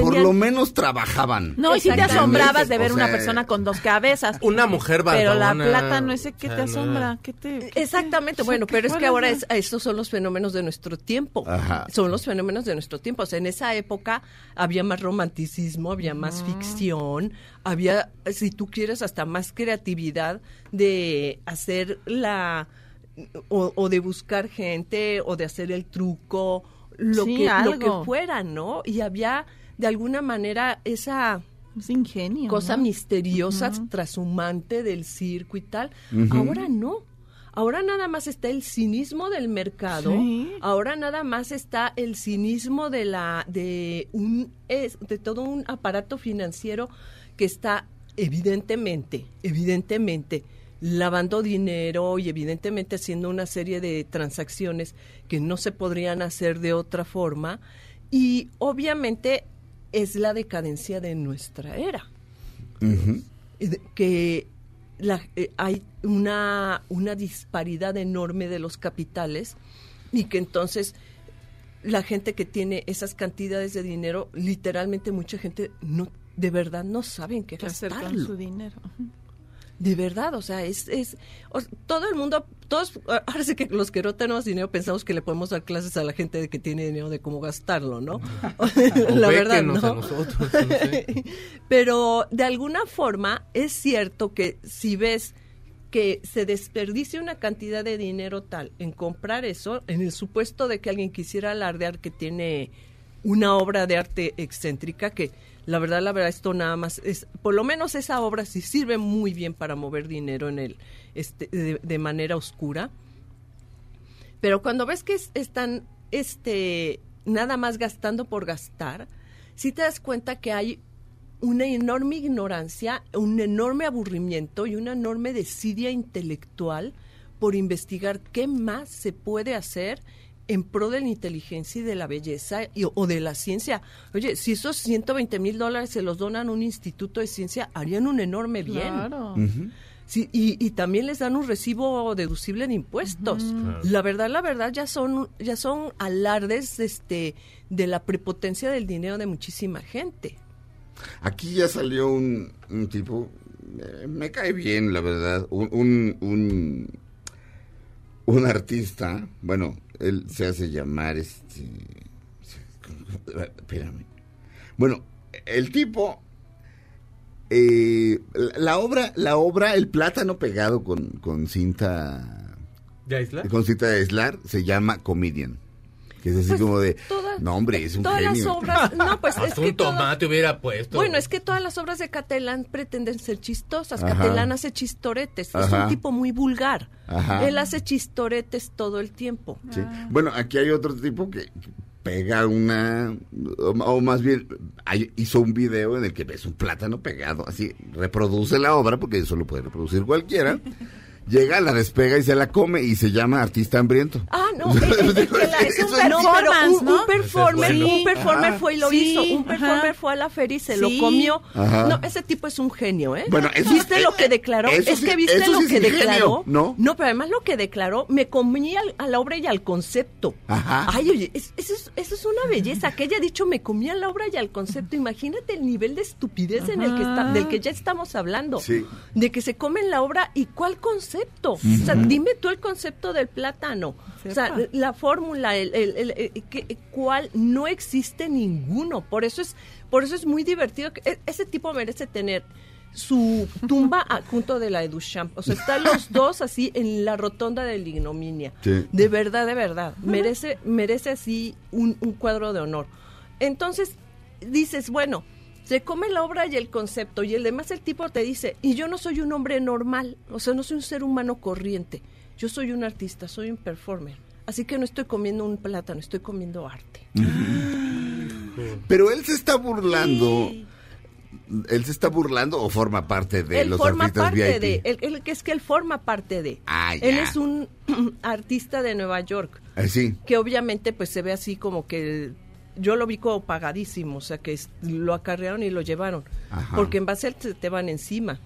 por lo menos trabajaban. No, y si te asombrabas de ver O una persona con dos cabezas. Una mujer Pero la barbona, plata no ese que o sea, te no. asombra. ¿Qué te, qué Exactamente, bueno, ¿qué- pero es que ahora es, estos son los fenómenos de nuestro tiempo. Ajá. Son los fenómenos de nuestro tiempo. O sea, en esa época había más romanticismo, había más ficción, había, si tú quieres, hasta más creatividad de hacer la o, o de buscar gente o de hacer el truco, lo Sí, que lo que fuera, ¿no? Y había de alguna manera esa Es ingenio. cosa ¿no? misteriosa, trashumante del circo y tal. Ahora no. Ahora nada más está el cinismo del mercado. Sí. Ahora nada más está el cinismo de la de un es, de todo un aparato financiero que está evidentemente, evidentemente lavando dinero y evidentemente haciendo una serie de transacciones que no se podrían hacer de otra forma y obviamente es la decadencia de nuestra era que la- eh, hay una, una disparidad enorme de los capitales y que entonces la gente que tiene esas cantidades de dinero, literalmente mucha gente no de verdad no saben qué ¿Qué hacer con gastarlo. su dinero? De verdad, o sea, es, es o todo el mundo, todos, ahora sí que los que no tenemos dinero pensamos que le podemos dar clases a la gente de que tiene dinero de cómo gastarlo, ¿no? la verdad, ¿no? a nosotros, no sé. Pero de alguna forma es cierto que si ves que se desperdicia una cantidad de dinero tal en comprar eso, en el supuesto de que alguien quisiera alardear que tiene una obra de arte excéntrica, que la verdad, la verdad, esto nada más es, por lo menos esa obra sí sirve muy bien para mover dinero en el, este, de, manera oscura. Pero cuando ves que es- están este, nada más gastando por gastar, sí te das cuenta que hay una enorme ignorancia, un enorme aburrimiento y una enorme desidia intelectual por investigar qué más se puede hacer en pro de la inteligencia y de la belleza y- o de la ciencia. Oye, si esos 120 mil dólares se los donan a un instituto de ciencia, harían un enorme bien. Claro. Sí, y, y también les dan un recibo deducible de impuestos. La verdad, la verdad, ya son, ya son alardes este, de la prepotencia del dinero de muchísima gente. Aquí ya salió un, un tipo, eh, me cae bien, la verdad, un, un, un, un artista, bueno, él se hace llamar este... Espérame. Bueno, el tipo... eh, la, obra, la obra, el plátano pegado con, con cinta, ¿Ya Isla? con cinta de aislar, se llama Comedian. Que es así Pues, como de, no hombre, es un Todas las genio. obras, no, pues es Hasta que un tomate hubiera puesto. Bueno, es que todas las obras de Catalán pretenden ser chistosas. Ajá. Catalán hace chistoretes. Es un tipo muy vulgar. Ajá. Él hace chistoretes todo el tiempo. Sí. Bueno, aquí hay otro tipo que pega una, o, o más bien hay- hizo un video en el que ves un plátano pegado, así, reproduce la obra, porque eso lo puede reproducir cualquiera. Llega, la despega y se la come y se llama artista hambriento. Ah, no, es, es- es que la- es un no, pero un, performer, Ese es bueno. un performer Ajá. fue y lo Sí, hizo, un performer ajá. fue a la feria y se Sí. lo comió. Ajá. No, ese tipo es un genio, ¿eh? Bueno, eso- ¿Viste eh, lo que declaró? eso es que viste eso lo que declaró. ¿no? No, pero además lo que declaró, me comí al- a la obra y al concepto. Ajá. Ay, oye, es- eso es, eso es una belleza. Que haya dicho, me comí a la obra y al concepto. Imagínate el nivel de estupidez en el que está, del que ya estamos hablando. Sí. De que se comen la obra y cuál concepto. O sea, dime tú el concepto del plátano. O sea, la fórmula, el, el- el- el- que- cuál no existe ninguno. Por eso es, por eso es muy divertido. que e- ese tipo merece tener su tumba a junto de la de Duchamp. O sea, están los dos así en la rotonda de la ignominia. Sí. De verdad, de verdad. Merece, merece así un, un cuadro de honor. Entonces, dices, bueno, se come la obra y el concepto, y el demás el tipo te dice, y yo no soy un hombre normal, o sea, no soy un ser humano corriente, yo soy un artista, soy un performer. Así que no estoy comiendo un plátano, estoy comiendo arte. Pero él se está burlando. Él se está burlando o forma parte de él los forma artistas parte VIP. de, él, él- que es que él forma parte de. Ah, él ya. es un artista de Nueva York. Eh, sí. que obviamente pues se ve así como que yo lo vi como pagadísimo, o sea que lo acarrearon y lo llevaron, Ajá. porque en base te, te van encima.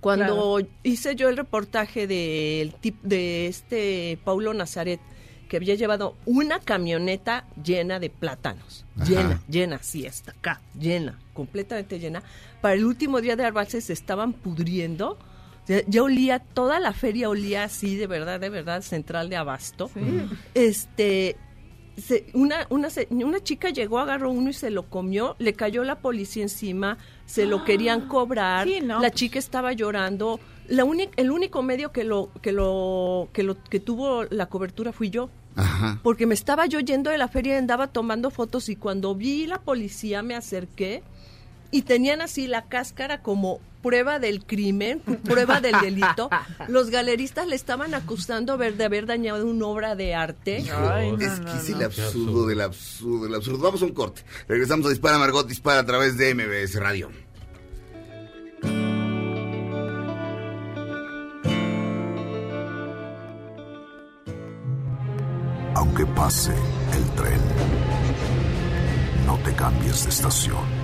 Cuando hice yo el reportaje del tip de este Paulo Nazaret, que había llevado una camioneta llena de plátanos, Ajá. llena, llena, sí, hasta acá, llena, completamente llena. Para el último día de Arbalse se estaban pudriendo. Ya, ya olía, toda la feria olía así, de verdad, de verdad, central de abasto. Este, se- una, una, una chica llegó, agarró uno y se lo comió, le cayó la policía encima, se lo querían cobrar, Sí, no, la pues. chica estaba llorando. La el único medio que lo, que lo, que lo, que tuvo la cobertura fui yo. Ajá. Porque me estaba yo yendo de la feria y andaba tomando fotos y cuando vi la policía me acerqué y tenían así la cáscara como prueba del crimen, prueba del delito. Los galeristas le estaban acusando de haber dañado una obra de arte. Ay, no, es no, que es no. el absurdo del absurdo del absurdo. Vamos a un corte. Regresamos a Dispara Margot Dispara a través de MBS Radio. Aunque pase el tren, no te cambies de estación.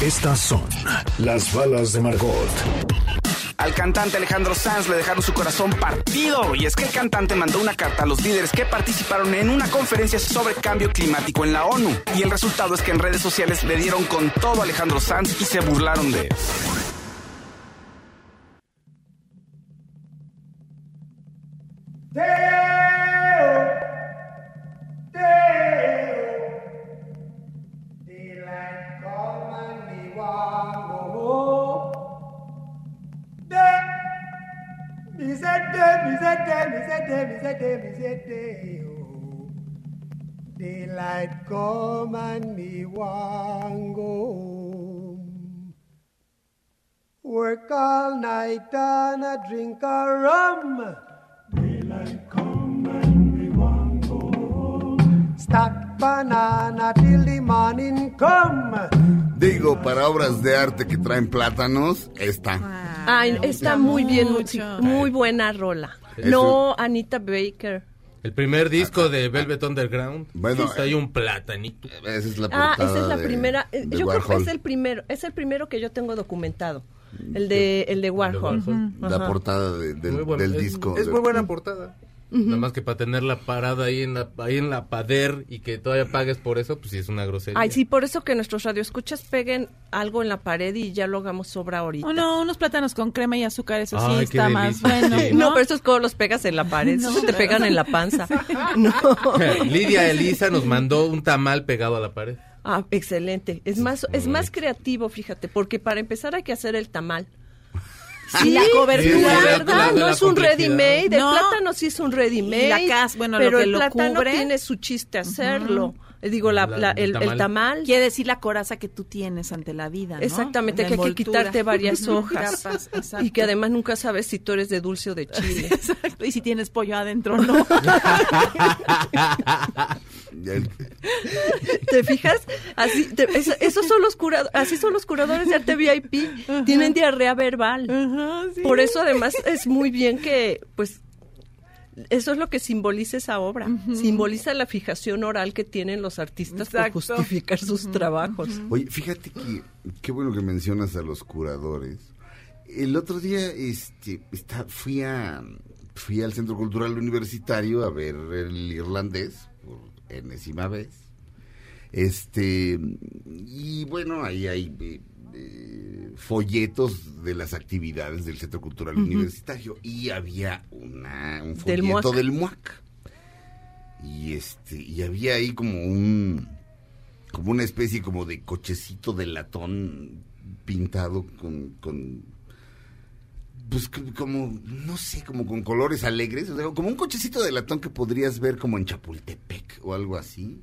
Estas son las balas de Margot. Al cantante Alejandro Sanz le dejaron su corazón partido y es que el cantante mandó una carta a los líderes que participaron en una conferencia sobre cambio climático en la ONU y el resultado es que en redes sociales le dieron con todo a Alejandro Sanz y se burlaron de él. Daylight come and me want go home. Work all night and a drink a rum. Daylight come and me want go home. Stack banana till the morning come. Digo, para obras de arte que traen plátanos, esta. Ay, está muy bien, muy, mucho. muy buena rola. No, Anita Baker. El primer disco de Velvet Underground. Bueno, sí, hay un platanito. Esa es la portada Ah, esa es la de- primera. eh, de Yo creo que Warhol. es el primero, es el primero que yo tengo documentado. El de, el de Warhol. La Ajá. portada de- del, bueno. del Es- disco. Es, de- muy buena portada. Nada más que para tenerla parada ahí en la, ahí en la pader y que todavía pagues por eso, pues sí es una grosería. Ay, sí, por eso que nuestros radioescuchas peguen algo en la pared y ya lo hagamos sobra ahorita. Oh, no, unos plátanos con crema y azúcar, eso sí Ay, está más bueno. sí. No, ¿no? pero estos como los pegas en la pared, se te pegan en la panza. No. Lidia Elisa nos mandó un tamal pegado a la pared. Ah, excelente. Es más, es más creativo, fíjate, porque para empezar hay que hacer el tamal. Y la cobertura. la la- verdad, la- no la es un ready-made. El No. plátano sí es un ready-made. La cas- bueno, lo pero que el lo plátano cubre. tiene su chiste hacerlo. Eh, Digo, la, La- la- el el, el tamal. Quiere decir la coraza que tú tienes ante la vida, ¿no? Exactamente, La que hay que quitarte varias hojas. Y que además nunca sabes si tú eres de dulce o de chile. Exacto, y si tienes pollo adentro, no. ¿Te fijas? Así, te- eso- esos son los curadores, así son los curadores de arte VIP. Tienen diarrea verbal. Por eso además es muy bien que, pues, eso es lo que simboliza esa obra. Simboliza la fijación oral que tienen los artistas Exacto. por justificar sus trabajos. Oye, fíjate que qué bueno que mencionas a los curadores. El otro día este, está, fui, a, fui al Centro Cultural Universitario a ver el irlandés por enésima vez. Este, y bueno, ahí hay eh, folletos de las actividades del Centro Cultural Universitario y había una, un folleto del MUAC. Y este, y había ahí como un como una especie como de cochecito de latón pintado con, con pues como no sé como con colores alegres o sea, como un cochecito de latón que podrías ver como en Chapultepec o algo así.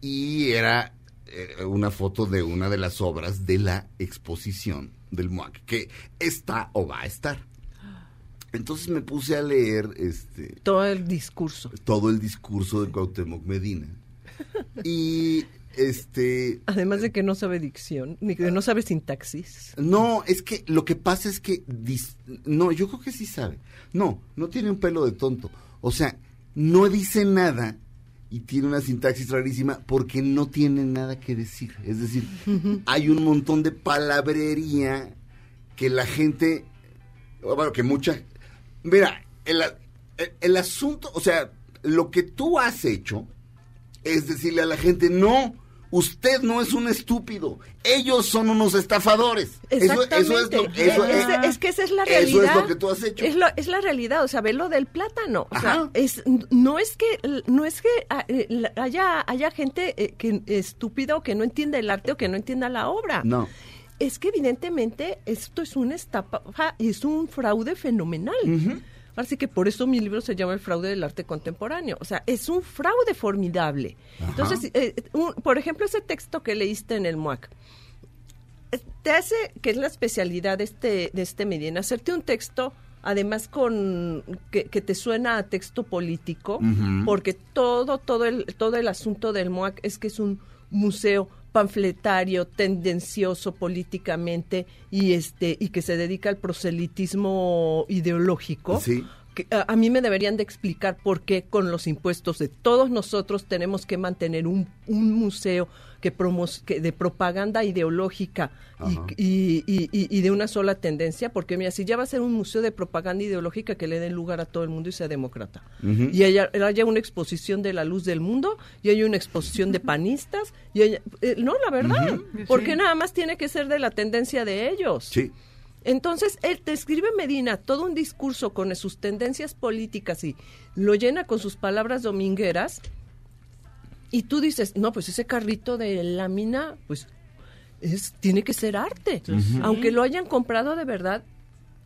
Y era eh, una foto de una de las obras de la exposición del MUAC que está o va a estar entonces me puse a leer este Todo el discurso. todo el discurso de Cuauhtémoc Medina. Y este Además de que no sabe dicción, ni que no sabe sintaxis. no, es que lo que pasa es que dis- no, yo creo que sí sabe. No, no tiene un pelo de tonto. O sea, no dice nada y tiene una sintaxis rarísima porque no tiene nada que decir. Es decir, hay un montón de palabrería que la gente, bueno, que mucha... Mira, el, el- el asunto, o sea, lo que tú has hecho es decirle a la gente, no, usted no es un estúpido, ellos son unos estafadores. Eso, Exactamente. eso es, lo, eso es, es- es que esa es la eso realidad. es lo que tú has hecho. Es, lo- es la realidad, o sea, ve lo del plátano. O sea, es, no es que no es que ah, eh, haya haya gente eh, que estúpida o que no entienda el arte o que no entienda la obra. No. Es que evidentemente esto es una estafa, es un fraude fenomenal. Así que por eso mi libro se llama El fraude del arte contemporáneo. O sea, es un fraude formidable. Entonces, eh, un- por ejemplo, ese texto que leíste en el MUAC, eh, te hace, que es la especialidad de este, de este Medina, hacerte un texto, además con que, que te suena a texto político, porque todo, todo el, todo el asunto del MUAC es que es un museo panfletario, tendencioso políticamente y este y que se dedica al proselitismo ideológico. Sí. que a, a mí me deberían de explicar por qué con los impuestos de todos nosotros tenemos que mantener un, un museo que, promos, que de propaganda ideológica y, Ajá. y, y- y- y de una sola tendencia, porque mira, si ya va a ser un museo de propaganda ideológica que le dé lugar a todo el mundo y sea demócrata, y haya, haya una exposición de la luz del mundo, y haya una exposición de panistas, y haya- eh, no, la verdad, porque nada más tiene que ser de la tendencia de ellos. Sí. Entonces, él te escribe Medina todo un discurso con sus tendencias políticas y lo llena con sus palabras domingueras. Y tú dices, no, pues ese carrito de lámina, pues es, tiene que ser arte. Aunque lo hayan comprado de verdad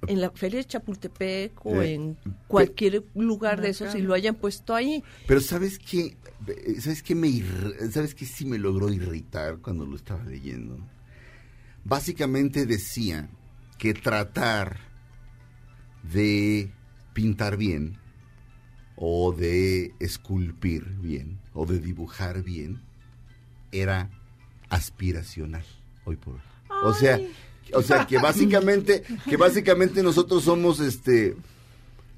en la feria de Chapultepec o Eh, en cualquier lugar de esos y lo hayan puesto ahí. Pero ¿sabes qué? ¿Sabes qué me irr- ¿Sabes qué sí me logró irritar cuando lo estaba leyendo? Básicamente decía que tratar de pintar bien o de esculpir bien o de dibujar bien era aspiracional hoy por hoy. O sea, o sea que básicamente que básicamente nosotros somos este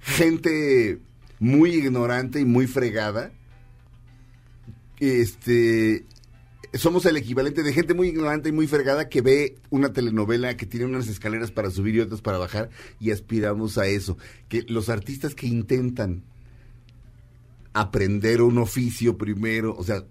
gente muy ignorante y muy fregada. Este somos el equivalente de gente muy ignorante y muy fregada que ve una telenovela que tiene unas escaleras para subir y otras para bajar y aspiramos a eso. Que los artistas que intentan aprender un oficio primero, o sea,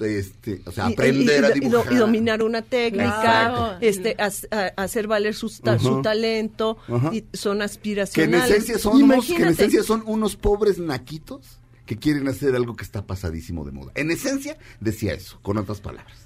este, o sea, aprender y- a y- y do- dibujar. y dominar una técnica, este, a- hacer valer ta- Ajá. su talento, y son que en aspiracionales. esencia son unos, que en esencia son unos pobres naquitos que quieren hacer algo que está pasadísimo de moda. En esencia decía eso, con otras palabras.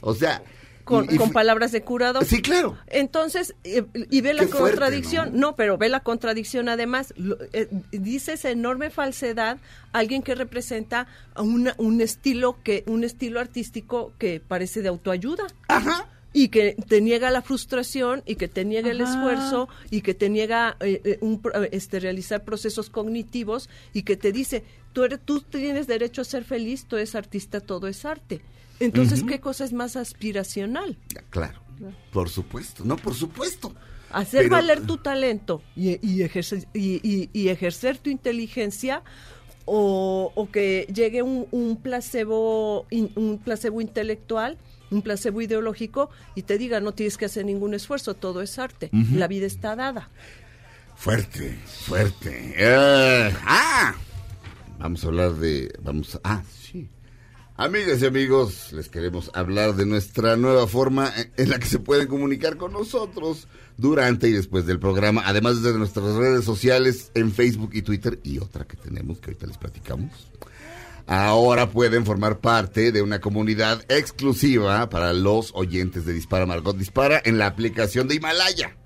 O sea, con, Y- y con palabras de curador. Sí, claro. Entonces, eh, y ve la Qué fuerte, contradicción, ¿no? ¿no? pero ve la contradicción además, lo- eh, dice esa enorme falsedad alguien que representa a una- un estilo que un estilo artístico que parece de autoayuda. Ajá. Y que te niega la frustración y que te niega el esfuerzo y que te niega eh, eh, un pro- este, realizar procesos cognitivos y que te dice, tú, eres, tú tienes derecho a ser feliz, tú eres artista, todo es arte. Entonces, ¿qué cosa es más aspiracional? Claro. Por supuesto. No, por supuesto. Hacer Pero- valer tu talento y, y ejercer, y, y- ejercer tu inteligencia o, o que llegue un, un placebo un placebo intelectual, un placebo ideológico y te diga no tienes que hacer ningún esfuerzo, todo es arte, la vida está dada. Fuerte, fuerte. Eh, ah, vamos a hablar de, vamos, a- ah. Amigas y amigos, les queremos hablar de nuestra nueva forma en- la que se pueden comunicar con nosotros durante y después del programa, además de nuestras redes sociales en Facebook y Twitter y otra que tenemos que ahorita les platicamos. Ahora pueden formar parte de una comunidad exclusiva para los oyentes de Dispara Margot Dispara en la aplicación de Himalaya.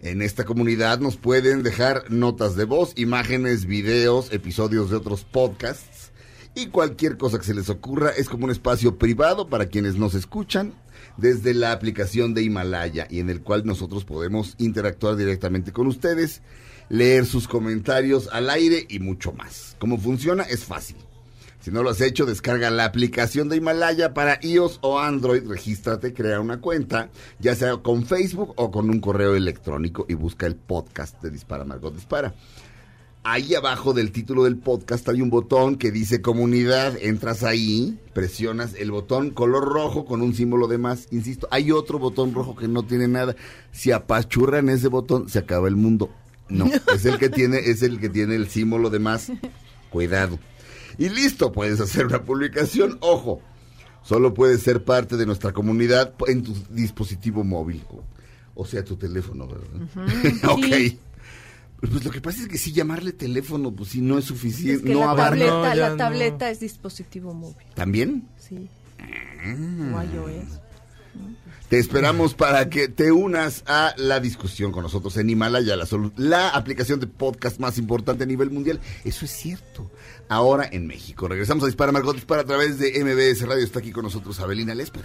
En esta comunidad nos pueden dejar notas de voz, imágenes, videos, episodios de otros podcasts y cualquier cosa que se les ocurra. Es como un espacio privado para quienes nos escuchan desde la aplicación de Himalaya y en el cual nosotros podemos interactuar directamente con ustedes, leer sus comentarios al aire y mucho más. ¿Cómo funciona? Es fácil. Si no lo has hecho, descarga la aplicación de Himalaya para iOS o Android, regístrate, crea una cuenta, ya sea con Facebook o con un correo electrónico y busca el podcast de Dispara Margot Dispara. Ahí abajo del título del podcast hay un botón que dice comunidad, entras ahí, presionas el botón color rojo con un símbolo de más, insisto, hay otro botón rojo que no tiene nada. Si apachurran ese botón, se acaba el mundo. No, es el que tiene, es el que tiene el símbolo de más. Cuidado. Y listo, puedes hacer una publicación. Ojo, solo puedes ser parte de nuestra comunidad en tu dispositivo móvil. O, sea, tu teléfono, ¿verdad? ok. sí. Pues lo que pasa es que si llamarle teléfono, pues si no es Es suficiente, que no la abarca. tableta, No, la no. tableta es dispositivo móvil, ¿También? sí. Mm. O iOS. Te esperamos para que te unas a la discusión con nosotros en Himalaya, la, la aplicación de podcast más importante a nivel mundial. Eso es cierto. Ahora en México. Regresamos a Dispara Margot Dispara a través de MBS Radio. Está aquí con nosotros Abelina Lesper.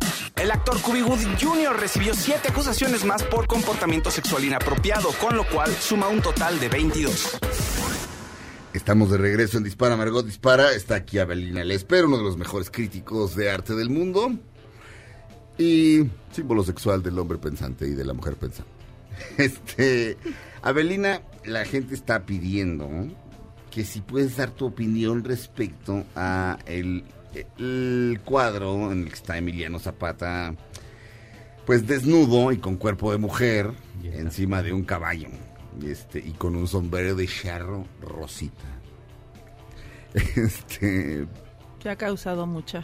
El actor Cuby Gooding Jr. recibió siete acusaciones más por comportamiento sexual inapropiado, con lo cual suma un total de 22. Estamos de regreso en Dispara Margot Dispara. Está aquí Abelina Lesper, uno de los mejores críticos de arte del mundo. Y símbolo sexual del hombre pensante y de la mujer pensante. Este, Abelina, la gente está pidiendo que si puedes dar tu opinión respecto a el, el cuadro en el que está Emiliano Zapata, pues desnudo y con cuerpo de mujer encima de un caballo y este y con un sombrero de charro rosita. Este, Que ha causado mucha.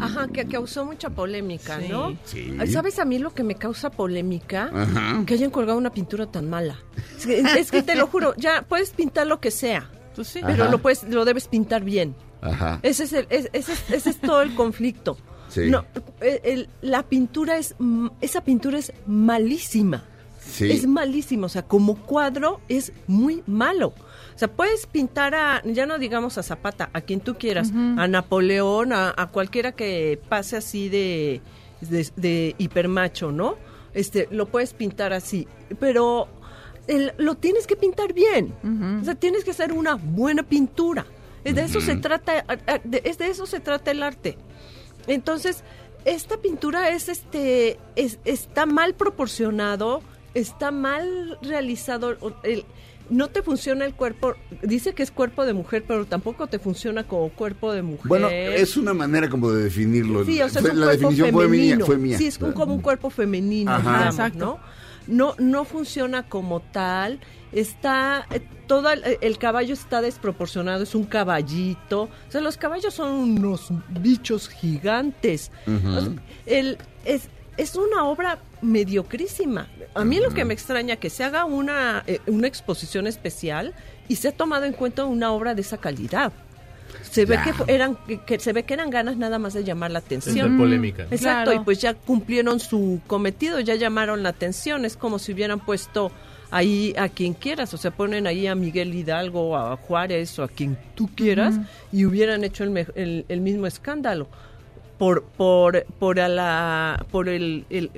Ajá, que causó mucha polémica, Sí. ¿no? Sí. ¿Sabes a mí lo que me causa polémica? Ajá. Que hayan colgado una pintura tan mala. Es que, es que te lo juro, ya puedes pintar lo que sea, Pues sí. pero Ajá. lo puedes, lo debes pintar bien. Ajá. Ese es, el, es- ese, es- ese es todo el conflicto. Sí. No, el- el- la pintura es, esa pintura es malísima. Sí. Es malísimo, o sea, como cuadro es muy malo. O sea, puedes pintar a, ya no digamos a Zapata, a quien tú quieras, a Napoleón, a, a cualquiera que pase así de, de, de hipermacho, ¿no? Este, lo puedes pintar así, pero el- lo tienes que pintar bien. O sea, tienes que hacer una buena pintura. Es de eso se trata, es de eso se trata el arte. Entonces, esta pintura es este es- está mal proporcionado, está mal realizado el- no te funciona el cuerpo, dice que es cuerpo de mujer, pero tampoco te funciona como cuerpo de mujer. Bueno, es una manera como de definirlo. Sí, o sea, Fue- es un la cuerpo definición fue mía, femenino. fue mía. Sí, es como un cuerpo femenino, Ajá. digamos, Exacto. ¿no? No, no funciona como tal. Está eh, todo el, el caballo está desproporcionado, es un caballito. O sea, los caballos son unos bichos gigantes. O sea, el, es, es una obra mediocrísima. A mí lo que me extraña que se haga una, eh, una exposición especial y se ha tomado en cuenta una obra de esa calidad. Se ve que eran que, que se ve que eran ganas nada más de llamar la Es atención. la polémica. Exacto, Claro. y pues ya cumplieron su cometido, ya llamaron la atención, es como si hubieran puesto ahí a quien quieras, o sea, ponen ahí a Miguel Hidalgo, a Juárez o a quien tú quieras y hubieran hecho el, el- el mismo escándalo. Por por por a la por el, el-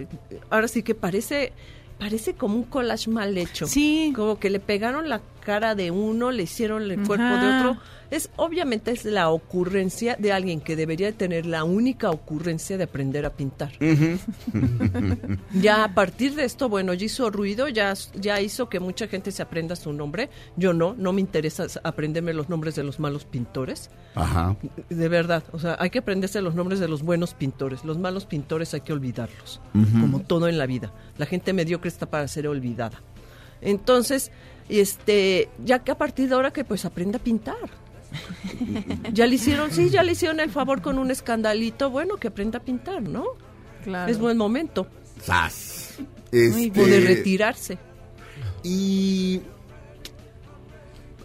ahora sí que parece parece como un collage mal hecho. Sí. Como que le pegaron la cara de uno, le hicieron el cuerpo de otro. Es obviamente es la ocurrencia de alguien que debería tener la única ocurrencia de aprender a pintar. ya a partir de esto, bueno, ya hizo ruido, ya, ya hizo que mucha gente se aprenda su nombre. Yo no, no me interesa aprenderme los nombres de los malos pintores. Ajá. De verdad, o sea, hay que aprenderse los nombres de los buenos pintores. Los malos pintores hay que olvidarlos, como todo en la vida. La gente mediocre está para ser olvidada. Entonces, este, ya que a partir de ahora que pues aprenda a pintar. ya le hicieron, sí, ya le hicieron el favor con un escandalito, bueno, que aprenda a pintar, ¿no? Claro. Es buen momento. Sas. Este, retirarse. Y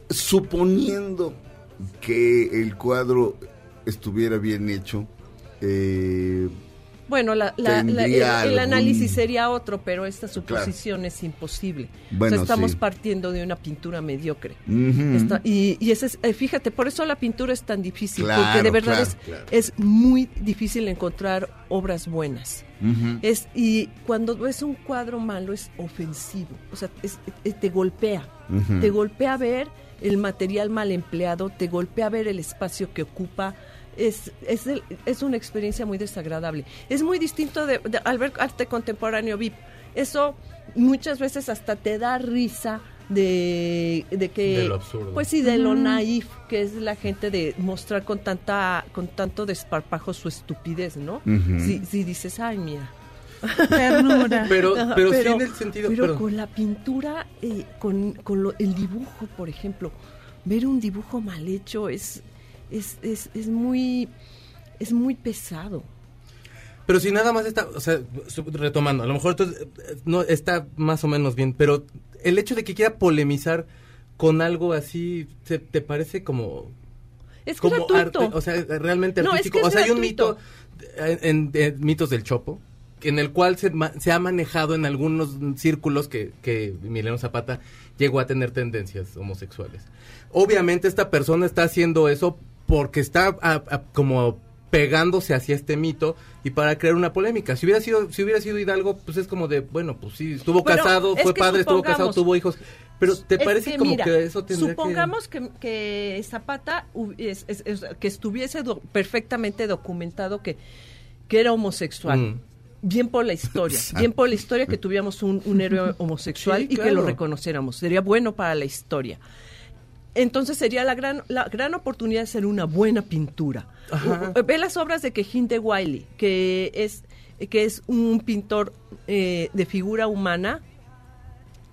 suponiendo que el cuadro estuviera bien hecho, eh, Bueno, la- la- la- el, análisis sería otro, pero esta suposición es imposible. o sea, estamos sí. partiendo de una pintura mediocre. y y ese es, eh, fíjate, por eso la pintura es tan difícil, Claro, porque de verdad claro, es, muy difícil encontrar obras buenas. Es, y cuando ves un cuadro malo es ofensivo, o sea, es- eh, te golpea, te golpea ver el material mal empleado, te golpea ver el espacio que ocupa. Es, es, el- es una experiencia muy desagradable. Es muy distinto de, de- al ver arte contemporáneo VIP. Eso muchas veces hasta te da risa de, de que... De lo absurdo. Pues sí, de lo naif que es la gente de mostrar con tanta con tanto desparpajo su estupidez, ¿no? Ujú. si, si dices, ay, mira. Ternura. Pero, Ajá, pero, sí en el sentido... pero perdón. con la pintura, eh, con, con lo- el dibujo, por ejemplo, ver un dibujo mal hecho es, es, es, es muy es muy pesado. Pero si nada más está, o sea, retomando, a lo mejor entonces, eh, no está más o menos bien, pero el hecho de que quiera polemizar con algo así, ¿se- ¿te parece como Es como gratuito. arte, o sea, realmente No, es artístico? que es o sea, hay un mito en, en mitos del Chopo en el cual se, se ha manejado en algunos círculos que, que Emiliano Zapata llegó a tener tendencias homosexuales. Obviamente esta persona está haciendo eso porque está a- a- como pegándose hacia este mito y para crear una polémica. Si hubiera sido si hubiera sido Hidalgo, pues es como de, bueno, pues sí, estuvo Bueno, casado, es fue que padre, estuvo casado, tuvo hijos. Pero ¿te parece que, como mira, que eso tendría que- supongamos que... que Zapata hu- es- que estuviese do- perfectamente documentado que, que era homosexual. Mm. Bien por la historia, bien por la historia que tuviéramos un, un héroe homosexual Sí, y que lo reconociéramos. Sería bueno para la historia. Entonces sería la gran, la gran oportunidad de hacer una buena pintura. Ajá. Ve las obras de Quejín de Wiley, que es, que es un pintor eh, de figura humana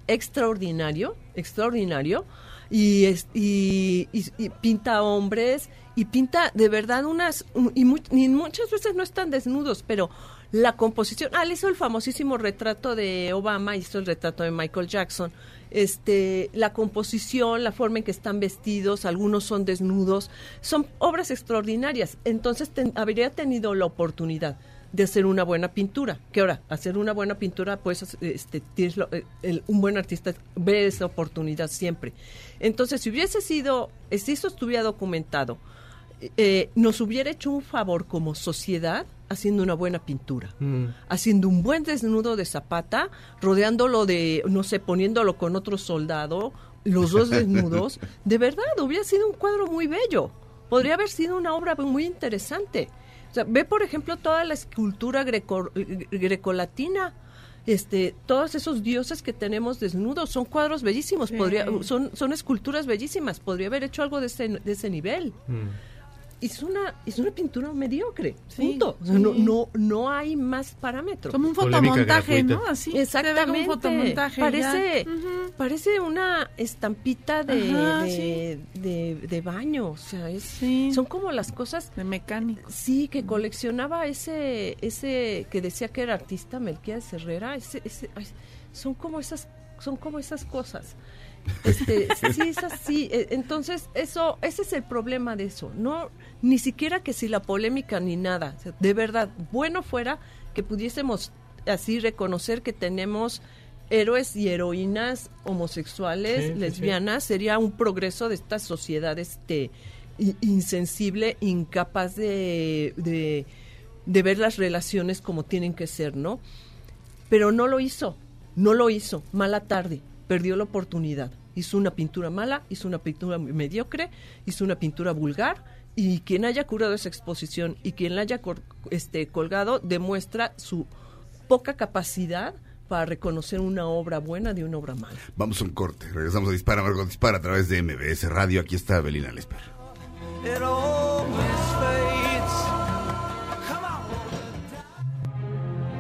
extraordinario, extraordinario, y, es, y, y- y pinta hombres, y pinta de verdad unas, un- y, mu- y muchas veces no están desnudos, pero la composición, ah, él hizo el famosísimo retrato de Obama, hizo el retrato de Michael Jackson, este, la composición, la forma en que están vestidos, algunos son desnudos, son obras extraordinarias, entonces habría tenido la oportunidad de hacer una buena pintura. Que ahora, hacer una buena pintura, pues este, tienes lo- eh, un buen artista ve esa oportunidad siempre. Entonces, si hubiese sido, si eso estuviera documentado, eh, nos hubiera hecho un favor como sociedad haciendo una buena pintura, Mm. haciendo un buen desnudo de Zapata, rodeándolo de, no sé, poniéndolo con otro soldado, los dos desnudos. De verdad, hubiera sido un cuadro muy bello. Podría haber sido una obra muy interesante. O sea, ve, por ejemplo, toda la escultura greco- grecolatina. Este, todos esos dioses que tenemos desnudos son cuadros bellísimos, Sí. podría, son, son esculturas bellísimas, podría haber hecho algo de ese, de ese nivel Mm. Es una es una pintura mediocre Sí, punto O sea, sí. no, no no hay más parámetros Como un fotomontaje. ¿no? Así. exactamente un fotomontaje. parece parece una estampita de Ajá, de, de- de baño o sea es Sí. son como las cosas De mecánico. sí que coleccionaba ese ese que decía que era artista Melquiades Herrera ese, ese ay, son como esas son como esas cosas este, sí. es así. Eh, entonces eso ese es el problema de eso no ni siquiera que si la polémica ni nada O sea, de verdad bueno fuera que pudiésemos así reconocer que tenemos héroes y heroínas homosexuales Sí, sí, lesbianas sería un progreso de esta sociedad este insensible incapaz de, de de ver las relaciones como tienen que ser no pero no lo hizo, no lo hizo, mala tarde, perdió la oportunidad. Hizo una pintura mala, hizo una pintura mediocre, hizo una pintura vulgar y quien haya curado esa exposición y quien la haya este, colgado demuestra su poca capacidad para reconocer una obra buena de una obra mala. Vamos a un corte. Regresamos a Dispara, Margot Dispara a través de MBS Radio. Aquí está Belina Lesper.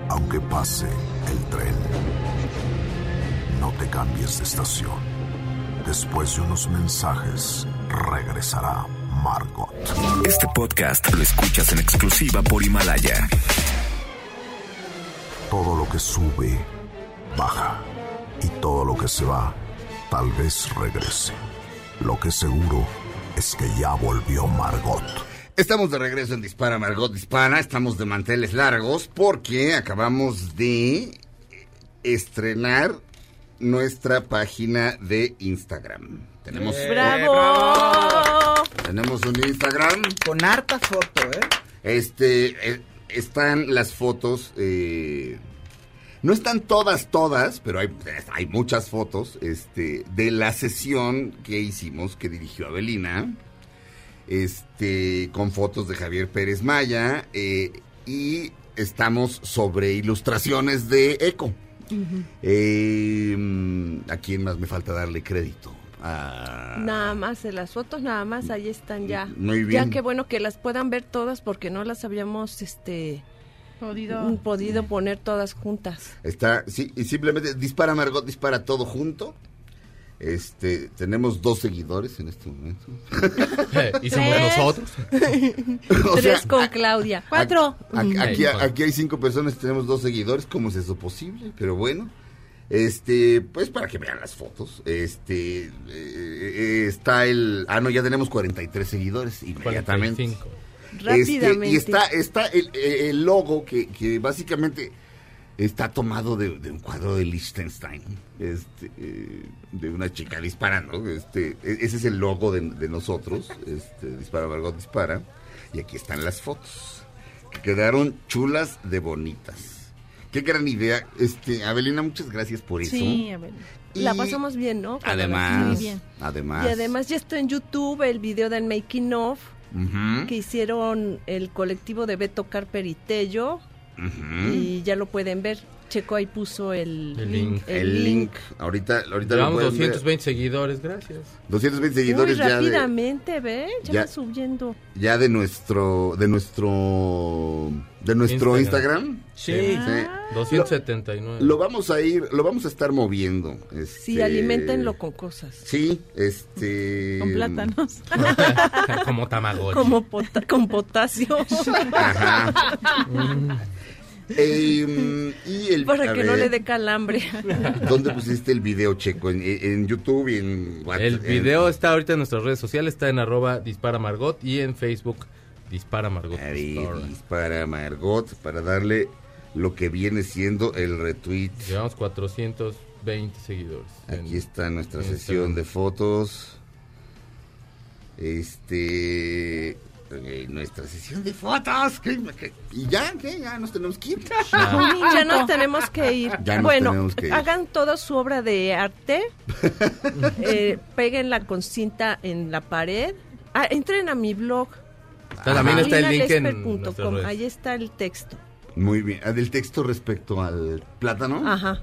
Aunque pase el tren, no te cambies de estación. Después de unos mensajes, regresará Margot. Este podcast lo escuchas en exclusiva por Himalaya. Todo lo que sube, baja. Y todo lo que se va, tal vez regrese. Lo que seguro es que ya volvió Margot. Estamos de regreso en Dispara, Margot Dispara. Estamos de manteles largos porque acabamos de estrenar nuestra página de Instagram. Tenemos, ¡Bravo! tenemos un Instagram. Con harta foto, ¿eh? Este, eh, están las fotos. eh, no están todas, todas, pero hay, hay muchas fotos este, de la sesión que hicimos, que dirigió Abelina. Este, con fotos de Javier Pérez Maya. eh, y estamos sobre ilustraciones de Eco. Eh, mm, ¿A quién más me falta darle crédito? Nada más de las fotos, nada más ahí están ya. Muy bien. Ya que bueno que las puedan ver todas porque no las habíamos este Podido. podido poner todas juntas. Está, sí, y simplemente dispara Margot, dispara todo junto. Este, tenemos dos seguidores en este momento. y somos Tres. nosotros. O sea, Tres con Claudia. Cuatro. Aquí, aquí, Ay, aquí hay cinco personas, tenemos dos seguidores, ¿cómo es eso posible? Pero bueno, este, pues para que vean las fotos, este, eh, está el, ah no, ya tenemos 43 seguidores inmediatamente. 45. Este, Rápidamente. y está, está el, el logo que, que básicamente está tomado de, de un cuadro de Liechtenstein, este, eh, de una chica disparando. Este, e- ese es el logo de, de nosotros, este, Dispara Margot Dispara. Y aquí están las fotos, que quedaron chulas de bonitas. Qué gran idea. Este, Abelina, muchas gracias por eso. Sí, a ver. La pasamos bien, ¿no? Cuando Además, bien. además. Y además ya está en YouTube el video del making of que hicieron el colectivo de Beto Carper y Tello y ya lo pueden ver. Checo ahí puso el, El link. El link, ahorita, ahorita lo Llevamos ver. 220 seguidores, gracias. 220 Muy seguidores ya de, rápidamente, ¿ve? Ya, ya- va subiendo. ya de nuestro de nuestro de nuestro Instagram. Sí. Sí. 279. Lo vamos a ir, lo vamos a estar moviendo. Sí, este, alimentenlo con cosas. Sí, este Con plátanos. Como Tamagotchi. Como pota- con potasio. Ajá. Eh, y el para que no le dé calambre. ¿Dónde pusiste el video, Checo? En, en YouTube y en WhatsApp. El video está ahorita en nuestras redes sociales, está en arroba dispara Margot y en Facebook dispara Margot. Ahí, para Margot, para darle lo que viene siendo el retweet. Llevamos 420 seguidores. en- Aquí está nuestra sesión Instagram. de fotos. Este. Eh, nuestra sesión de fotos. ¿qué? ¿Qué? y ya, ¿qué? Ya nos tenemos que ir. Ya nos tenemos que ir. Ya nos bueno, tenemos que ir. hagan toda su obra de arte, eh, péguenla con cinta en la pared. Ah, entren a mi blog. También está el link en. Ahí está el texto. Muy bien. Ah, Del texto respecto al plátano. Ajá.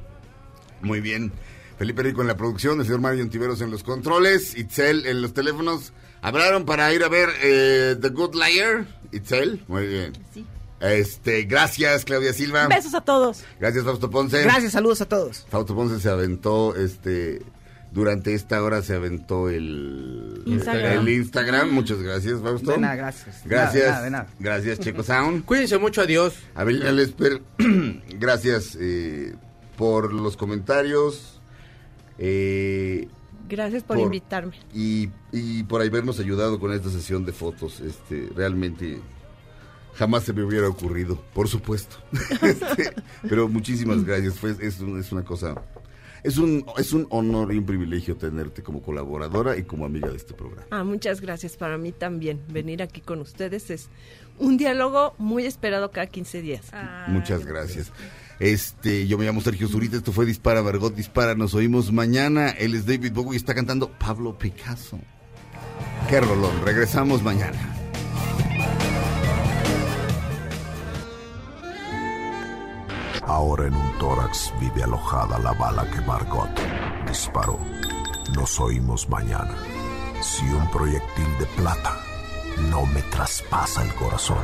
Muy bien. Felipe Rico en la producción, el señor Mario Ontiveros en los controles, Itzel en los teléfonos. Hablaron para ir a ver eh, The Good Liar, Itzel. Muy bien. Sí. Este, gracias Claudia Silva. Besos a todos. Gracias Fausto Ponce. Gracias, saludos a todos. Fausto Ponce se aventó, este, durante esta hora se aventó el Instagram. el Instagram. Muchas gracias Fausto. De nada, gracias. Gracias. De nada, de nada. Gracias Checo Sound. Cuídense mucho, adiós. Abelina Lesper, gracias eh, por los comentarios. eh, Gracias por, Por- invitarme. y, y por habernos ayudado con esta sesión de fotos. Este, realmente jamás se me hubiera ocurrido, por supuesto. Este, pero muchísimas gracias. Fue, es, un- es una cosa. Es un, es un honor y un privilegio tenerte como colaboradora y como amiga de este programa. Ah, muchas gracias para mí también. Venir aquí con ustedes es un diálogo muy esperado cada 15 días. Muchas gracias. Este, yo me llamo Sergio Zurita, esto fue Dispara, Margot Dispara, nos oímos mañana. Él es David Bowie y está cantando Pablo Picasso. Qué rolón, regresamos mañana. Ahora en un tórax vive alojada la bala que Margot disparó. Nos oímos mañana. Si un proyectil de plata no me traspasa el corazón.